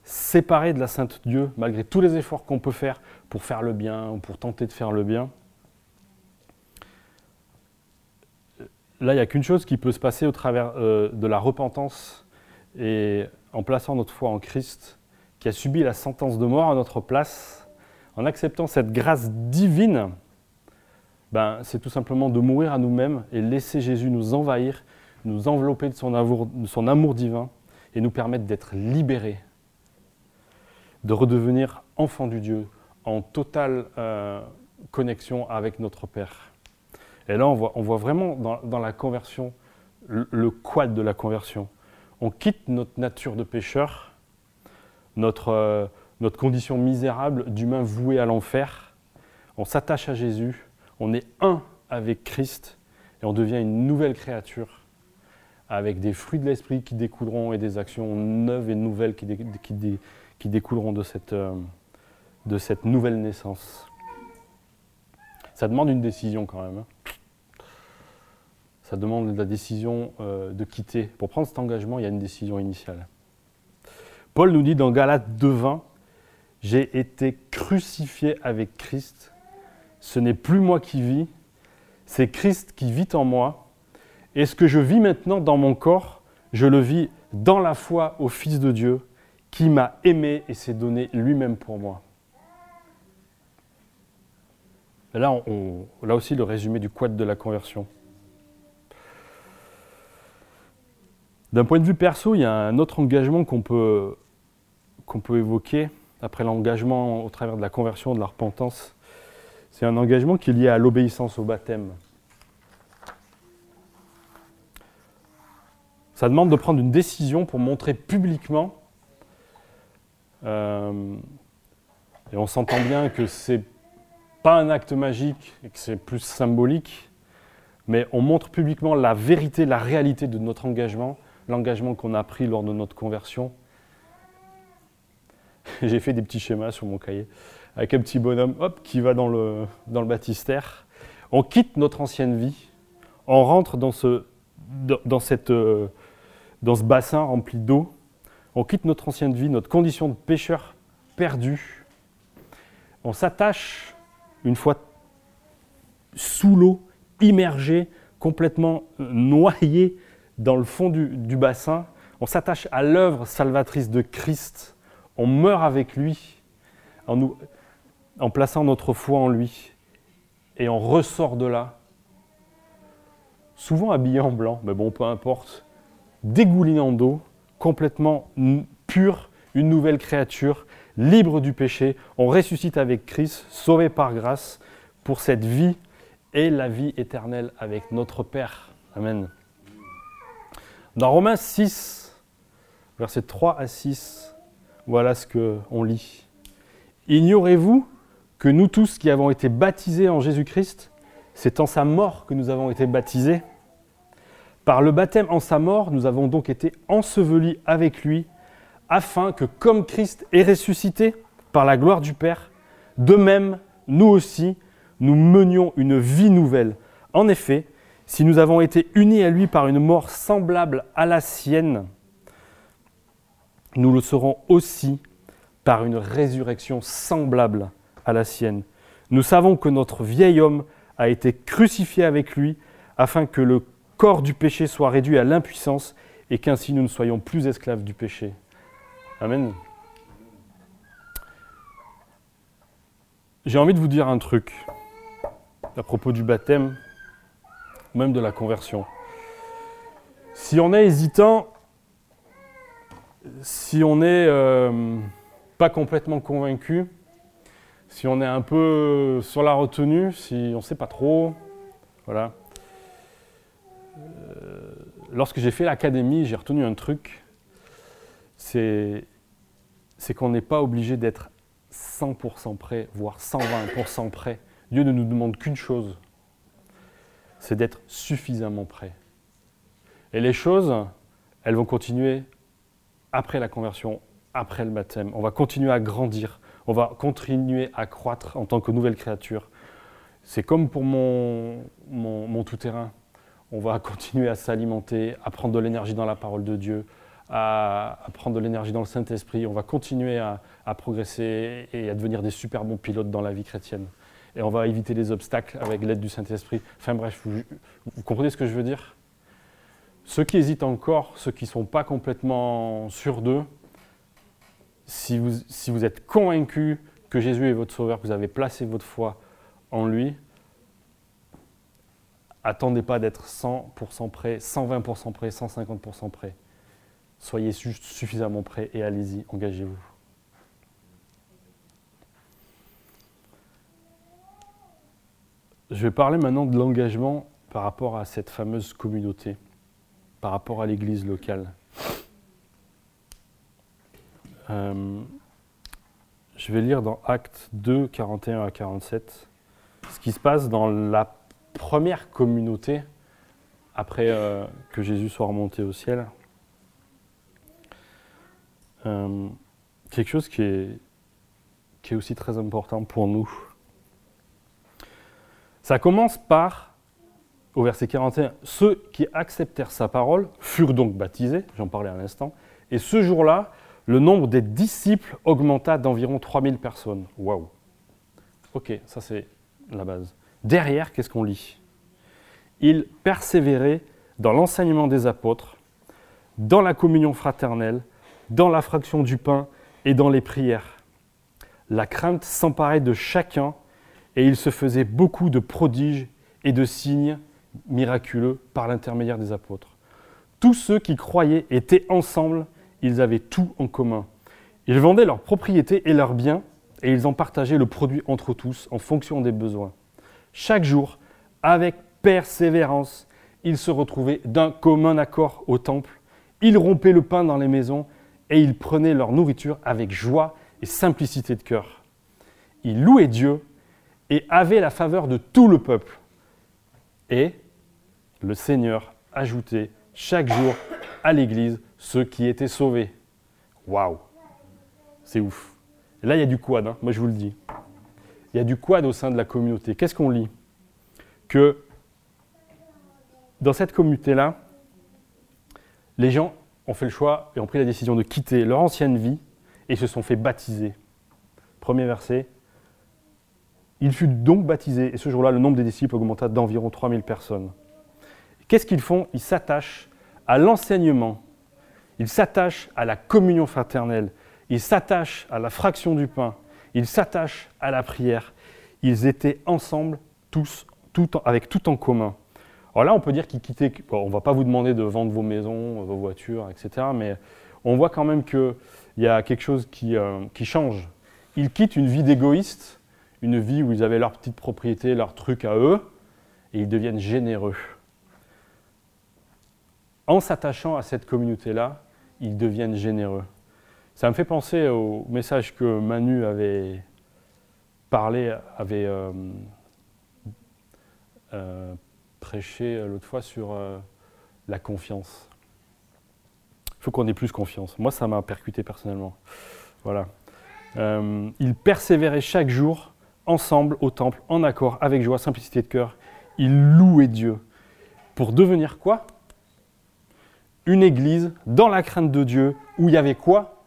séparé de la Sainte Dieu, malgré tous les efforts qu'on peut faire pour faire le bien ou pour tenter de faire le bien. Là, il n'y a qu'une chose qui peut se passer au travers euh, de la repentance et en plaçant notre foi en Christ, qui a subi la sentence de mort à notre place, en acceptant cette grâce divine, ben, c'est tout simplement de mourir à nous-mêmes et laisser Jésus nous envahir, nous envelopper de son amour, de son amour divin et nous permettre d'être libérés, de redevenir enfants du Dieu, en totale euh, connexion avec notre Père. Et là, on voit, vraiment dans, la conversion le, quad de la conversion. On quitte notre nature de pécheur, notre, euh, notre condition misérable d'humain voué à l'enfer. On s'attache à Jésus, on est un avec Christ et on devient une nouvelle créature avec des fruits de l'esprit qui découleront et des actions neuves et nouvelles qui, qui, qui découleront de cette, euh, de cette nouvelle naissance. Ça demande une décision quand même. Hein. Ça demande la décision euh, de quitter. Pour prendre cet engagement, il y a une décision initiale. Paul nous dit dans Galates 2.20, J'ai été crucifié avec Christ. Ce n'est plus moi qui vis, c'est Christ qui vit en moi. Et ce que je vis maintenant dans mon corps, je le vis dans la foi au Fils de Dieu, qui m'a aimé et s'est donné lui-même pour moi. là, là aussi, le résumé du quad de la conversion. D'un point de vue perso, il y a un autre engagement qu'on peut, qu'on peut évoquer après l'engagement au travers de la conversion, de la repentance. C'est un engagement qui est lié à l'obéissance au baptême. Ça demande de prendre une décision pour montrer publiquement, euh, et on s'entend bien que c'est pas un acte magique et que c'est plus symbolique, mais on montre publiquement la vérité, la réalité de notre engagement l'engagement qu'on a pris lors de notre conversion. J'ai fait des petits schémas sur mon cahier avec un petit bonhomme hop, qui va dans le, dans le baptistère. On quitte notre ancienne vie, on rentre dans ce, dans, cette, euh, dans ce bassin rempli d'eau, on quitte notre ancienne vie, notre condition de pécheur perdu, on s'attache une fois sous l'eau, immergé, complètement noyé dans le fond du, bassin, on s'attache à l'œuvre salvatrice de Christ, on meurt avec lui en, en plaçant notre foi en lui, et on ressort de là, souvent habillé en blanc, mais bon, peu importe, dégoulinant d'eau, complètement pur, une nouvelle créature, libre du péché, on ressuscite avec Christ, sauvé par grâce, pour cette vie et la vie éternelle avec notre Père. Amen. Dans Romains 6, versets 3 à 6, voilà ce qu'on lit. Ignorez-vous que nous tous qui avons été baptisés en Jésus-Christ, c'est en sa mort que nous avons été baptisés Par le baptême en sa mort, nous avons donc été ensevelis avec lui, afin que comme Christ est ressuscité par la gloire du Père, de même, nous aussi, nous menions une vie nouvelle. En effet, si nous avons été unis à lui par une mort semblable à la sienne, nous le serons aussi par une résurrection semblable à la sienne. Nous savons que notre vieil homme a été crucifié avec lui afin que le corps du péché soit réduit à l'impuissance et qu'ainsi nous ne soyons plus esclaves du péché. Amen. J'ai envie de vous dire un truc à propos du baptême même de la conversion. Si on est hésitant, si on n'est euh, pas complètement convaincu, si on est un peu sur la retenue, si on ne sait pas trop, voilà. Lorsque j'ai fait l'académie, j'ai retenu un truc, c'est qu'on n'est pas obligé d'être 100% prêt, voire 120% prêt. Dieu ne nous demande qu'une chose, c'est d'être suffisamment prêt. Et les choses, elles vont continuer après la conversion, après le baptême. On va continuer à grandir, on va continuer à croître en tant que nouvelle créature. C'est comme pour mon, mon, tout-terrain. On va continuer à s'alimenter, à prendre de l'énergie dans la parole de Dieu, à, prendre de l'énergie dans le Saint-Esprit. On va continuer à, progresser et à devenir des super bons pilotes dans la vie chrétienne et on va éviter les obstacles avec l'aide du Saint-Esprit. Enfin bref, vous, comprenez ce que je veux dire? Ceux qui hésitent encore, ceux qui ne sont pas complètement sûrs d'eux, si vous, si vous êtes convaincus que Jésus est votre sauveur, que vous avez placé votre foi en lui, attendez pas d'être 100% prêt, 120% prêt, 150% prêt. Soyez juste suffisamment prêt et allez-y, engagez-vous. Je vais parler maintenant de l'engagement par rapport à cette fameuse communauté, par rapport à l'église locale. Euh, je vais lire dans Acte 2, 41 à 47, ce qui se passe dans la première communauté après euh, que Jésus soit remonté au ciel. Euh, quelque chose qui est, qui est aussi très important pour nous. Ça commence par, au verset 41, ceux qui acceptèrent sa parole furent donc baptisés, j'en parlais à l'instant, et ce jour-là, le nombre des disciples augmenta d'environ 3000 personnes. Waouh Ok, ça c'est la base. Derrière, qu'est-ce qu'on lit? Ils persévéraient dans l'enseignement des apôtres, dans la communion fraternelle, dans la fraction du pain et dans les prières. La crainte s'emparait de chacun et il se faisait beaucoup de prodiges et de signes miraculeux par l'intermédiaire des apôtres. Tous ceux qui croyaient étaient ensemble, ils avaient tout en commun. Ils vendaient leurs propriétés et leurs biens, et ils en partageaient le produit entre tous en fonction des besoins. Chaque jour, avec persévérance, ils se retrouvaient d'un commun accord au temple, ils rompaient le pain dans les maisons, et ils prenaient leur nourriture avec joie et simplicité de cœur. Ils louaient Dieu et avaient la faveur de tout le peuple. Et le Seigneur ajoutait chaque jour à l'Église ceux qui étaient sauvés. Waouh C'est ouf. là, il y a du quad, hein, moi je vous le dis. Il y a du quad au sein de la communauté. Qu'est-ce qu'on lit? Que dans cette communauté-là, les gens ont fait le choix et ont pris la décision de quitter leur ancienne vie et se sont fait baptiser. Premier verset. Il fut donc baptisé, et ce jour-là, le nombre des disciples augmenta d'environ 3000 personnes. Qu'est-ce qu'ils font? Ils s'attachent à l'enseignement, ils s'attachent à la communion fraternelle, ils s'attachent à la fraction du pain, ils s'attachent à la prière. Ils étaient ensemble, tous, tout avec tout en commun. Alors là, on peut dire qu'ils quittaient. on ne va pas vous demander de vendre vos maisons, vos voitures, etc. Mais on voit quand même qu'il y a quelque chose qui, euh, qui change. Ils quittent une vie d'égoïste, une vie où ils avaient leur petite propriété, leurs trucs à eux, et ils deviennent généreux. En s'attachant à cette communauté-là, ils deviennent généreux. Ça me fait penser au message que Manu avait parlé, avait euh, euh, prêché l'autre fois sur euh, la confiance. Il faut qu'on ait plus confiance. Moi, ça m'a percuté personnellement. Voilà. ils persévéraient chaque jour ensemble au temple, en accord, avec joie, simplicité de cœur. Ils louaient Dieu. Pour devenir quoi? Une église dans la crainte de Dieu où il y avait quoi?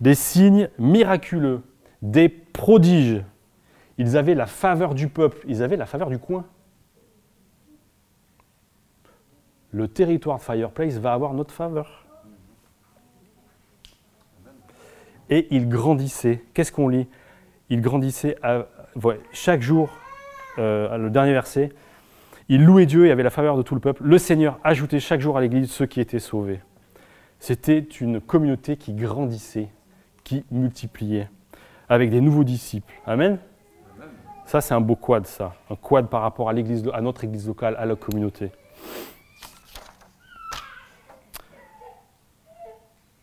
Des signes miraculeux, des prodiges. Ils avaient la faveur du peuple, ils avaient la faveur du coin. Le territoire Fireplace va avoir notre faveur. Et ils grandissaient. Qu'est-ce qu'on lit? Ils grandissaient chaque jour, euh, le dernier verset, il louait Dieu et avait la faveur de tout le peuple. Le Seigneur ajoutait chaque jour à l'Église ceux qui étaient sauvés. C'était une communauté qui grandissait, qui multipliait, avec des nouveaux disciples. Amen. Ça, c'est un beau quad, ça. Un quad par rapport à, à notre église locale, à la communauté.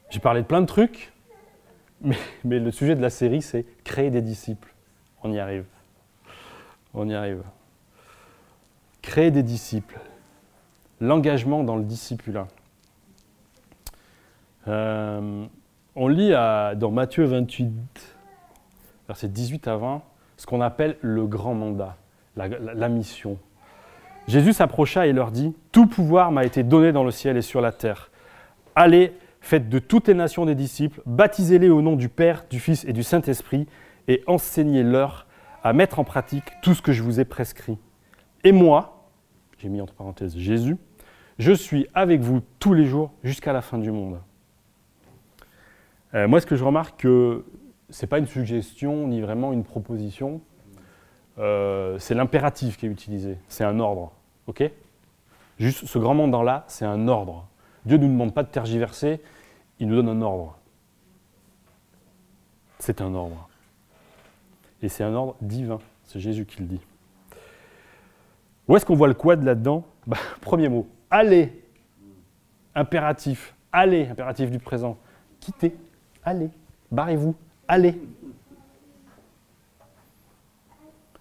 J'ai parlé de plein de trucs, mais, mais le sujet de la série, c'est créer des disciples. On y arrive. On y arrive. Créer des disciples. L'engagement dans le discipulat. Euh, on lit dans Matthieu 28, versets 18 à 20, ce qu'on appelle le grand mandat, la, la mission. Jésus s'approcha et leur dit, Tout pouvoir m'a été donné dans le ciel et sur la terre. Allez, faites de toutes les nations des disciples, baptisez-les au nom du Père, du Fils et du Saint-Esprit, et enseignez-leur à mettre en pratique tout ce que je vous ai prescrit. Et moi, j'ai mis entre parenthèses Jésus, je suis avec vous tous les jours jusqu'à la fin du monde. Euh, moi, ce que je remarque, que ce n'est pas une suggestion ni vraiment une proposition, euh, c'est l'impératif qui est utilisé, c'est un ordre. ok? Juste ce grand mandat-là, c'est un ordre. Dieu ne nous demande pas de tergiverser, il nous donne un ordre. C'est un ordre. Et c'est un ordre divin, c'est Jésus qui le dit. Où est-ce qu'on voit le quad là-dedans? Bah, Premier mot, allez. Impératif, allez, impératif du présent. Quittez, allez. Barrez-vous, allez.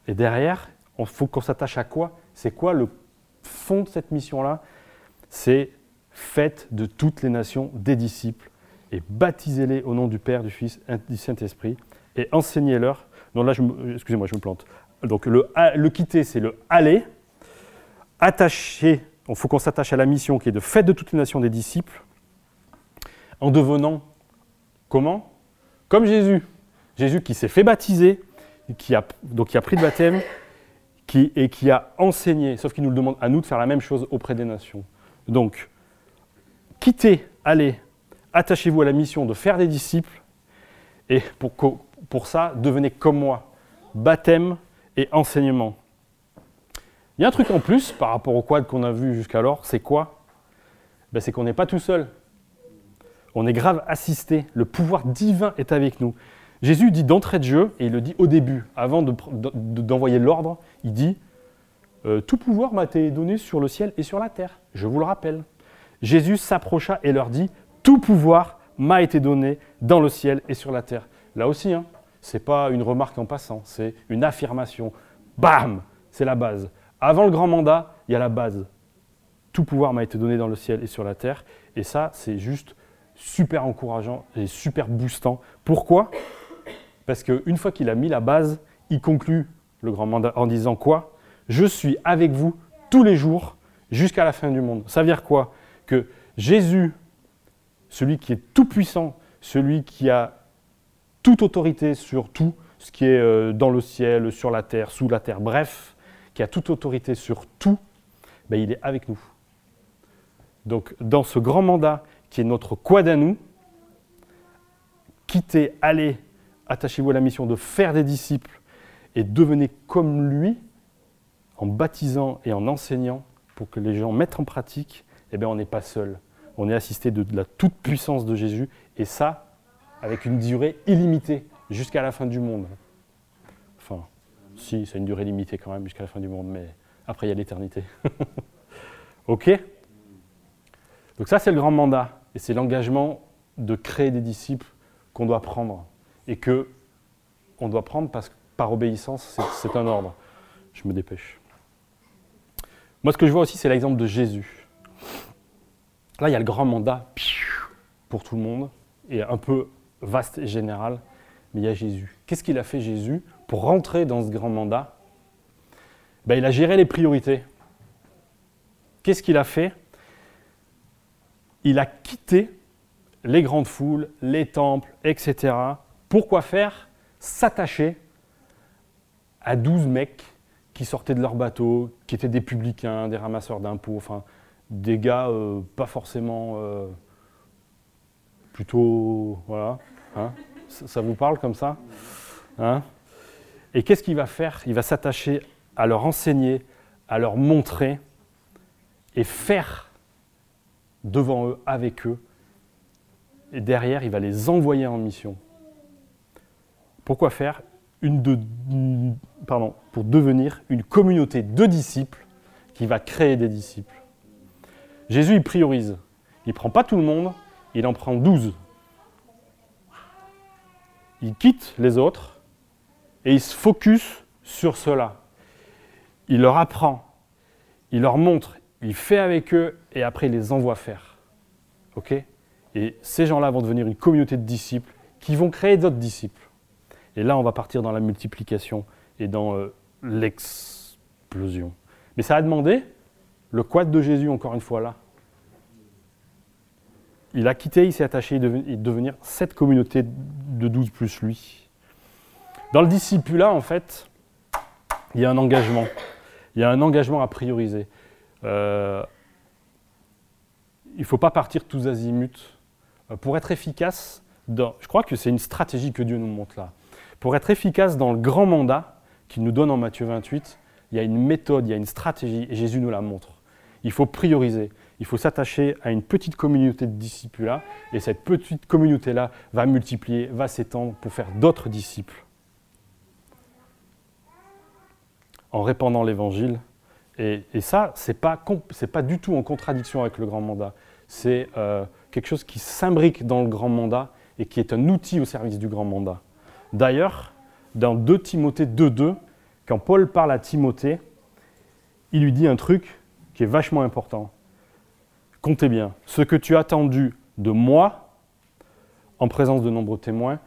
Et derrière, il faut qu'on s'attache à quoi? C'est quoi le fond de cette mission-là? C'est faites de toutes les nations des disciples et baptisez-les au nom du Père, du Fils et du Saint-Esprit et enseignez-leur. Non, là, excusez-moi, je me plante. Donc le, le quitter, c'est le aller attaché, il faut qu'on s'attache à la mission qui est de faire de toutes les nations des disciples, en devenant comment Comme Jésus. Jésus qui s'est fait baptiser, qui a, donc qui a pris le baptême, et qui a enseigné, sauf qu'il nous le demande à nous de faire la même chose auprès des nations. Donc, quittez, allez, attachez-vous à la mission de faire des disciples, et pour, pour ça, devenez comme moi. Baptême et enseignement. Il y a un truc en plus par rapport au quad qu'on a vu jusqu'alors, c'est quoi? Ben, C'est qu'on n'est pas tout seul. On est grave assisté. Le pouvoir divin est avec nous. Jésus dit d'entrée de jeu, et il le dit au début, avant d'envoyer l'ordre, il dit euh, Tout pouvoir m'a été donné sur le ciel et sur la terre. Je vous le rappelle. Jésus s'approcha et leur dit Tout pouvoir m'a été donné dans le ciel et sur la terre. Là aussi, hein, ce n'est pas une remarque en passant, c'est une affirmation. Bam C'est la base. Avant le grand mandat, il y a la base. Tout pouvoir m'a été donné dans le ciel et sur la terre. Et ça, c'est juste super encourageant et super boostant. Pourquoi? Parce qu'une fois qu'il a mis la base, il conclut le grand mandat en disant quoi? Je suis avec vous tous les jours jusqu'à la fin du monde. Ça veut dire quoi? Que Jésus, celui qui est tout puissant, celui qui a toute autorité sur tout ce qui est euh, dans le ciel, sur la terre, sous la terre, bref, qui a toute autorité sur tout, ben, il est avec nous. Donc dans ce grand mandat qui est notre quad à nous, quittez, allez, attachez-vous à la mission de faire des disciples et devenez comme lui en baptisant et en enseignant pour que les gens mettent en pratique, eh bien on n'est pas seul. On est assisté de la toute puissance de Jésus et ça, avec une durée illimitée jusqu'à la fin du monde. Enfin, si, c'est une durée limitée quand même jusqu'à la fin du monde, mais après il y a l'éternité. ok? Donc ça c'est le grand mandat, et c'est l'engagement de créer des disciples qu'on doit prendre, et que on doit prendre parce que par obéissance, c'est un ordre. Je me dépêche. Moi ce que je vois aussi, c'est l'exemple de Jésus. Là, il y a le grand mandat pour tout le monde, et un peu vaste et général, mais il y a Jésus. Qu'est-ce qu'il a fait Jésus pour rentrer dans ce grand mandat? Ben, Il a géré les priorités. Qu'est-ce qu'il a fait? Il a quitté les grandes foules, les temples, etc. Pourquoi faire? S'attacher à douze mecs qui sortaient de leur bateau, qui étaient des publicains, des ramasseurs d'impôts, des gars euh, pas forcément euh, plutôt voilà Hein. Ça vous parle comme ça? Hein? Et qu'est-ce qu'il va faire? Il va s'attacher à leur enseigner, à leur montrer et faire devant eux, avec eux. Et derrière, il va les envoyer en mission. Pourquoi faire une de, pardon, Pour devenir une communauté de disciples qui va créer des disciples. Jésus, il priorise. Il ne prend pas tout le monde, il en prend douze il quitte les autres et il se focus sur cela. Il leur apprend, il leur montre, il fait avec eux et après il les envoie faire. OK? Et ces gens-là vont devenir une communauté de disciples qui vont créer d'autres disciples. Et là, on va partir dans la multiplication et dans euh, l'explosion. Mais ça a demandé le quad de Jésus, encore une fois là. Il a quitté, il s'est attaché à devenir cette communauté de 12 plus lui. Dans le discipulat, en fait, il y a un engagement. Il y a un engagement à prioriser. Euh, il ne faut pas partir tous azimuts. Euh, pour être efficace, dans, je crois que c'est une stratégie que Dieu nous montre là. Pour être efficace dans le grand mandat qu'il nous donne en Matthieu 28, il y a une méthode, il y a une stratégie, et Jésus nous la montre. Il faut prioriser il faut s'attacher à une petite communauté de disciples là, et cette petite communauté-là va multiplier, va s'étendre pour faire d'autres disciples. En répandant l'évangile. Et, ça, ce n'est pas, du tout en contradiction avec le grand mandat. C'est euh, quelque chose qui s'imbrique dans le grand mandat et qui est un outil au service du grand mandat. D'ailleurs, dans 2 Timothée 2.2, quand Paul parle à Timothée, il lui dit un truc qui est vachement important. Comptez bien, ce que tu as attendu de moi, en présence de nombreux témoins,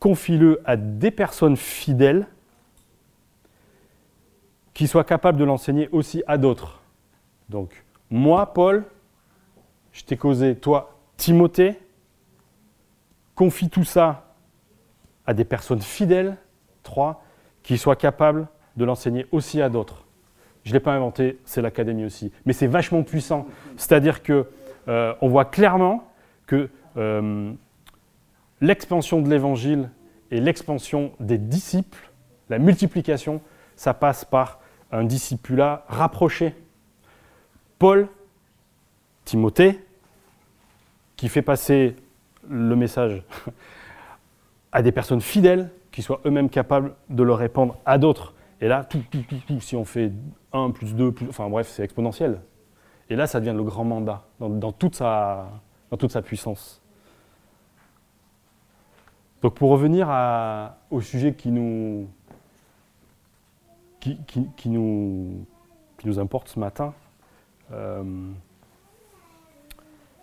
confie-le à des personnes fidèles qui soient capables de l'enseigner aussi à d'autres. Donc, moi, Paul, je t'ai causé, toi, Timothée, confie tout ça à des personnes fidèles, trois, qui soient capables de l'enseigner aussi à d'autres. Je ne l'ai pas inventé, c'est l'académie aussi. Mais c'est vachement puissant. C'est-à-dire qu'on euh, voit clairement que euh, l'expansion de l'évangile et l'expansion des disciples, la multiplication, ça passe par un discipulat rapproché. Paul, Timothée, qui fait passer le message à des personnes fidèles qui soient eux-mêmes capables de le répandre à d'autres. Et là, tout, tout, tout, si on fait 1 plus 2, plus, enfin bref, c'est exponentiel. Et là, ça devient le grand mandat dans, toute, sa, dans toute sa puissance. Donc pour revenir au sujet qui nous, qui, nous, qui nous importe ce matin, euh,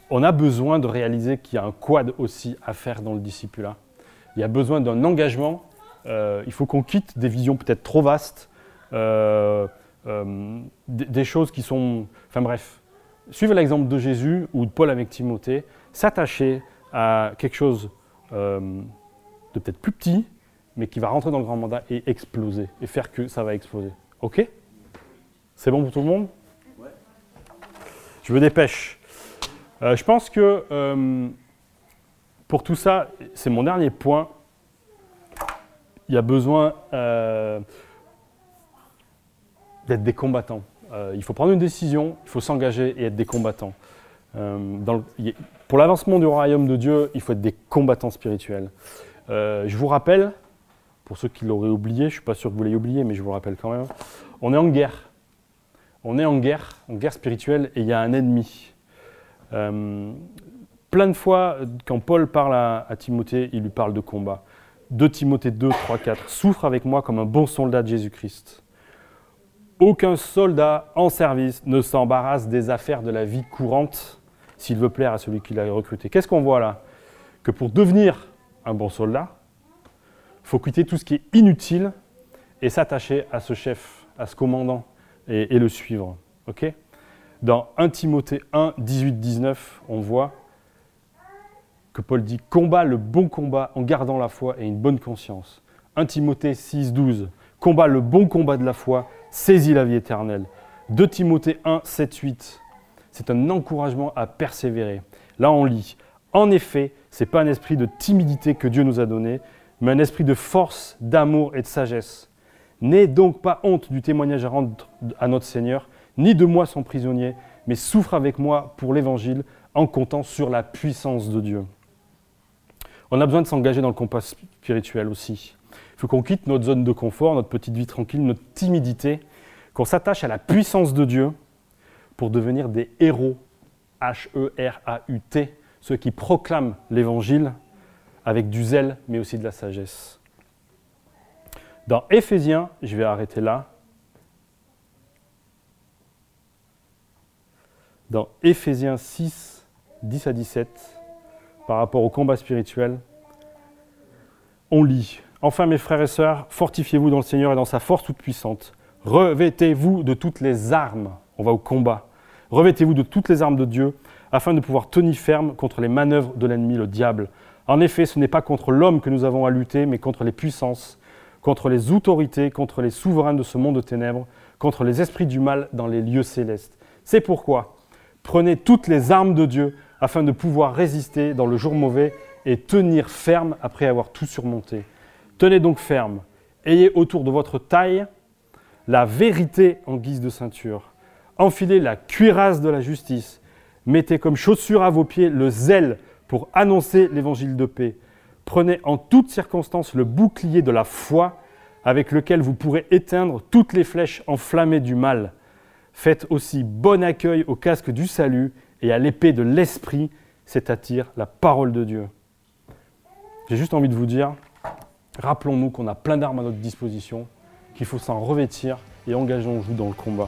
on a besoin de réaliser qu'il y a un quad aussi à faire dans le discipulat. Il y a besoin d'un engagement. Euh, il faut qu'on quitte des visions peut-être trop vastes, euh, des, choses qui sont... Enfin bref, suivez l'exemple de Jésus ou de Paul avec Timothée, s'attacher à quelque chose de peut-être plus petit, mais qui va rentrer dans le grand mandat et exploser, et faire que ça va exploser. Ok? C'est bon pour tout le monde? Je me dépêche. Euh, je pense que euh, pour tout ça, c'est mon dernier point. Il y a besoin euh, d'être des combattants. il faut prendre une décision, il faut s'engager et être des combattants. pour l'avancement du royaume de Dieu, il faut être des combattants spirituels. Je vous rappelle, pour ceux qui l'auraient oublié, je ne suis pas sûr que vous l'ayez oublié, mais je vous le rappelle quand même, on est en guerre. On est en guerre, en guerre spirituelle, et il y a un ennemi. Euh, plein de fois, quand Paul parle à, Timothée, il lui parle de combat. 2 Timothée 2, 3, 4. Souffre avec moi comme un bon soldat de Jésus-Christ. Aucun soldat en service ne s'embarrasse des affaires de la vie courante s'il veut plaire à celui qui l'a recruté. Qu'est-ce qu'on voit là? Que pour devenir un bon soldat, faut quitter tout ce qui est inutile et s'attacher à ce chef, à ce commandant et, le suivre. Dans 1 Timothée 1, 18, 19, on voit que Paul dit Combat le bon combat en gardant la foi et une bonne conscience. 1 Timothée 6, 12 Combat le bon combat de la foi, saisis la vie éternelle. 2 Timothée 1, 7, 8 C'est un encouragement à persévérer. Là, on lit En effet, ce n'est pas un esprit de timidité que Dieu nous a donné, mais un esprit de force, d'amour et de sagesse. N'aie donc pas honte du témoignage à rendre à notre Seigneur, ni de moi son prisonnier, mais souffre avec moi pour l'Évangile en comptant sur la puissance de Dieu. On a besoin de s'engager dans le compas spirituel aussi. Il faut qu'on quitte notre zone de confort, notre petite vie tranquille, notre timidité, qu'on s'attache à la puissance de Dieu pour devenir des héros, H-E-R-A-U-T, ceux qui proclament l'Évangile avec du zèle, mais aussi de la sagesse. Dans Éphésiens, je vais arrêter là. Dans Éphésiens 6, 10 à 17, par rapport au combat spirituel, on lit Enfin, mes frères et sœurs, fortifiez-vous dans le Seigneur et dans sa force toute puissante. Revêtez-vous de toutes les armes. On va au combat. Revêtez-vous de toutes les armes de Dieu afin de pouvoir tenir ferme contre les manœuvres de l'ennemi, le diable. En effet, ce n'est pas contre l'homme que nous avons à lutter, mais contre les puissances, contre les autorités, contre les souverains de ce monde de ténèbres, contre les esprits du mal dans les lieux célestes. C'est pourquoi prenez toutes les armes de Dieu afin de pouvoir résister dans le jour mauvais et tenir ferme après avoir tout surmonté. Tenez donc ferme. Ayez autour de votre taille la vérité en guise de ceinture. Enfilez la cuirasse de la justice Mettez comme chaussure à vos pieds le zèle pour annoncer l'évangile de paix. Prenez en toutes circonstances le bouclier de la foi avec lequel vous pourrez éteindre toutes les flèches enflammées du mal. Faites aussi bon accueil au casque du salut et à l'épée de l'esprit, c'est-à-dire la parole de Dieu. J'ai juste envie de vous dire, rappelons-nous qu'on a plein d'armes à notre disposition, qu'il faut s'en revêtir et engageons-nous dans le combat.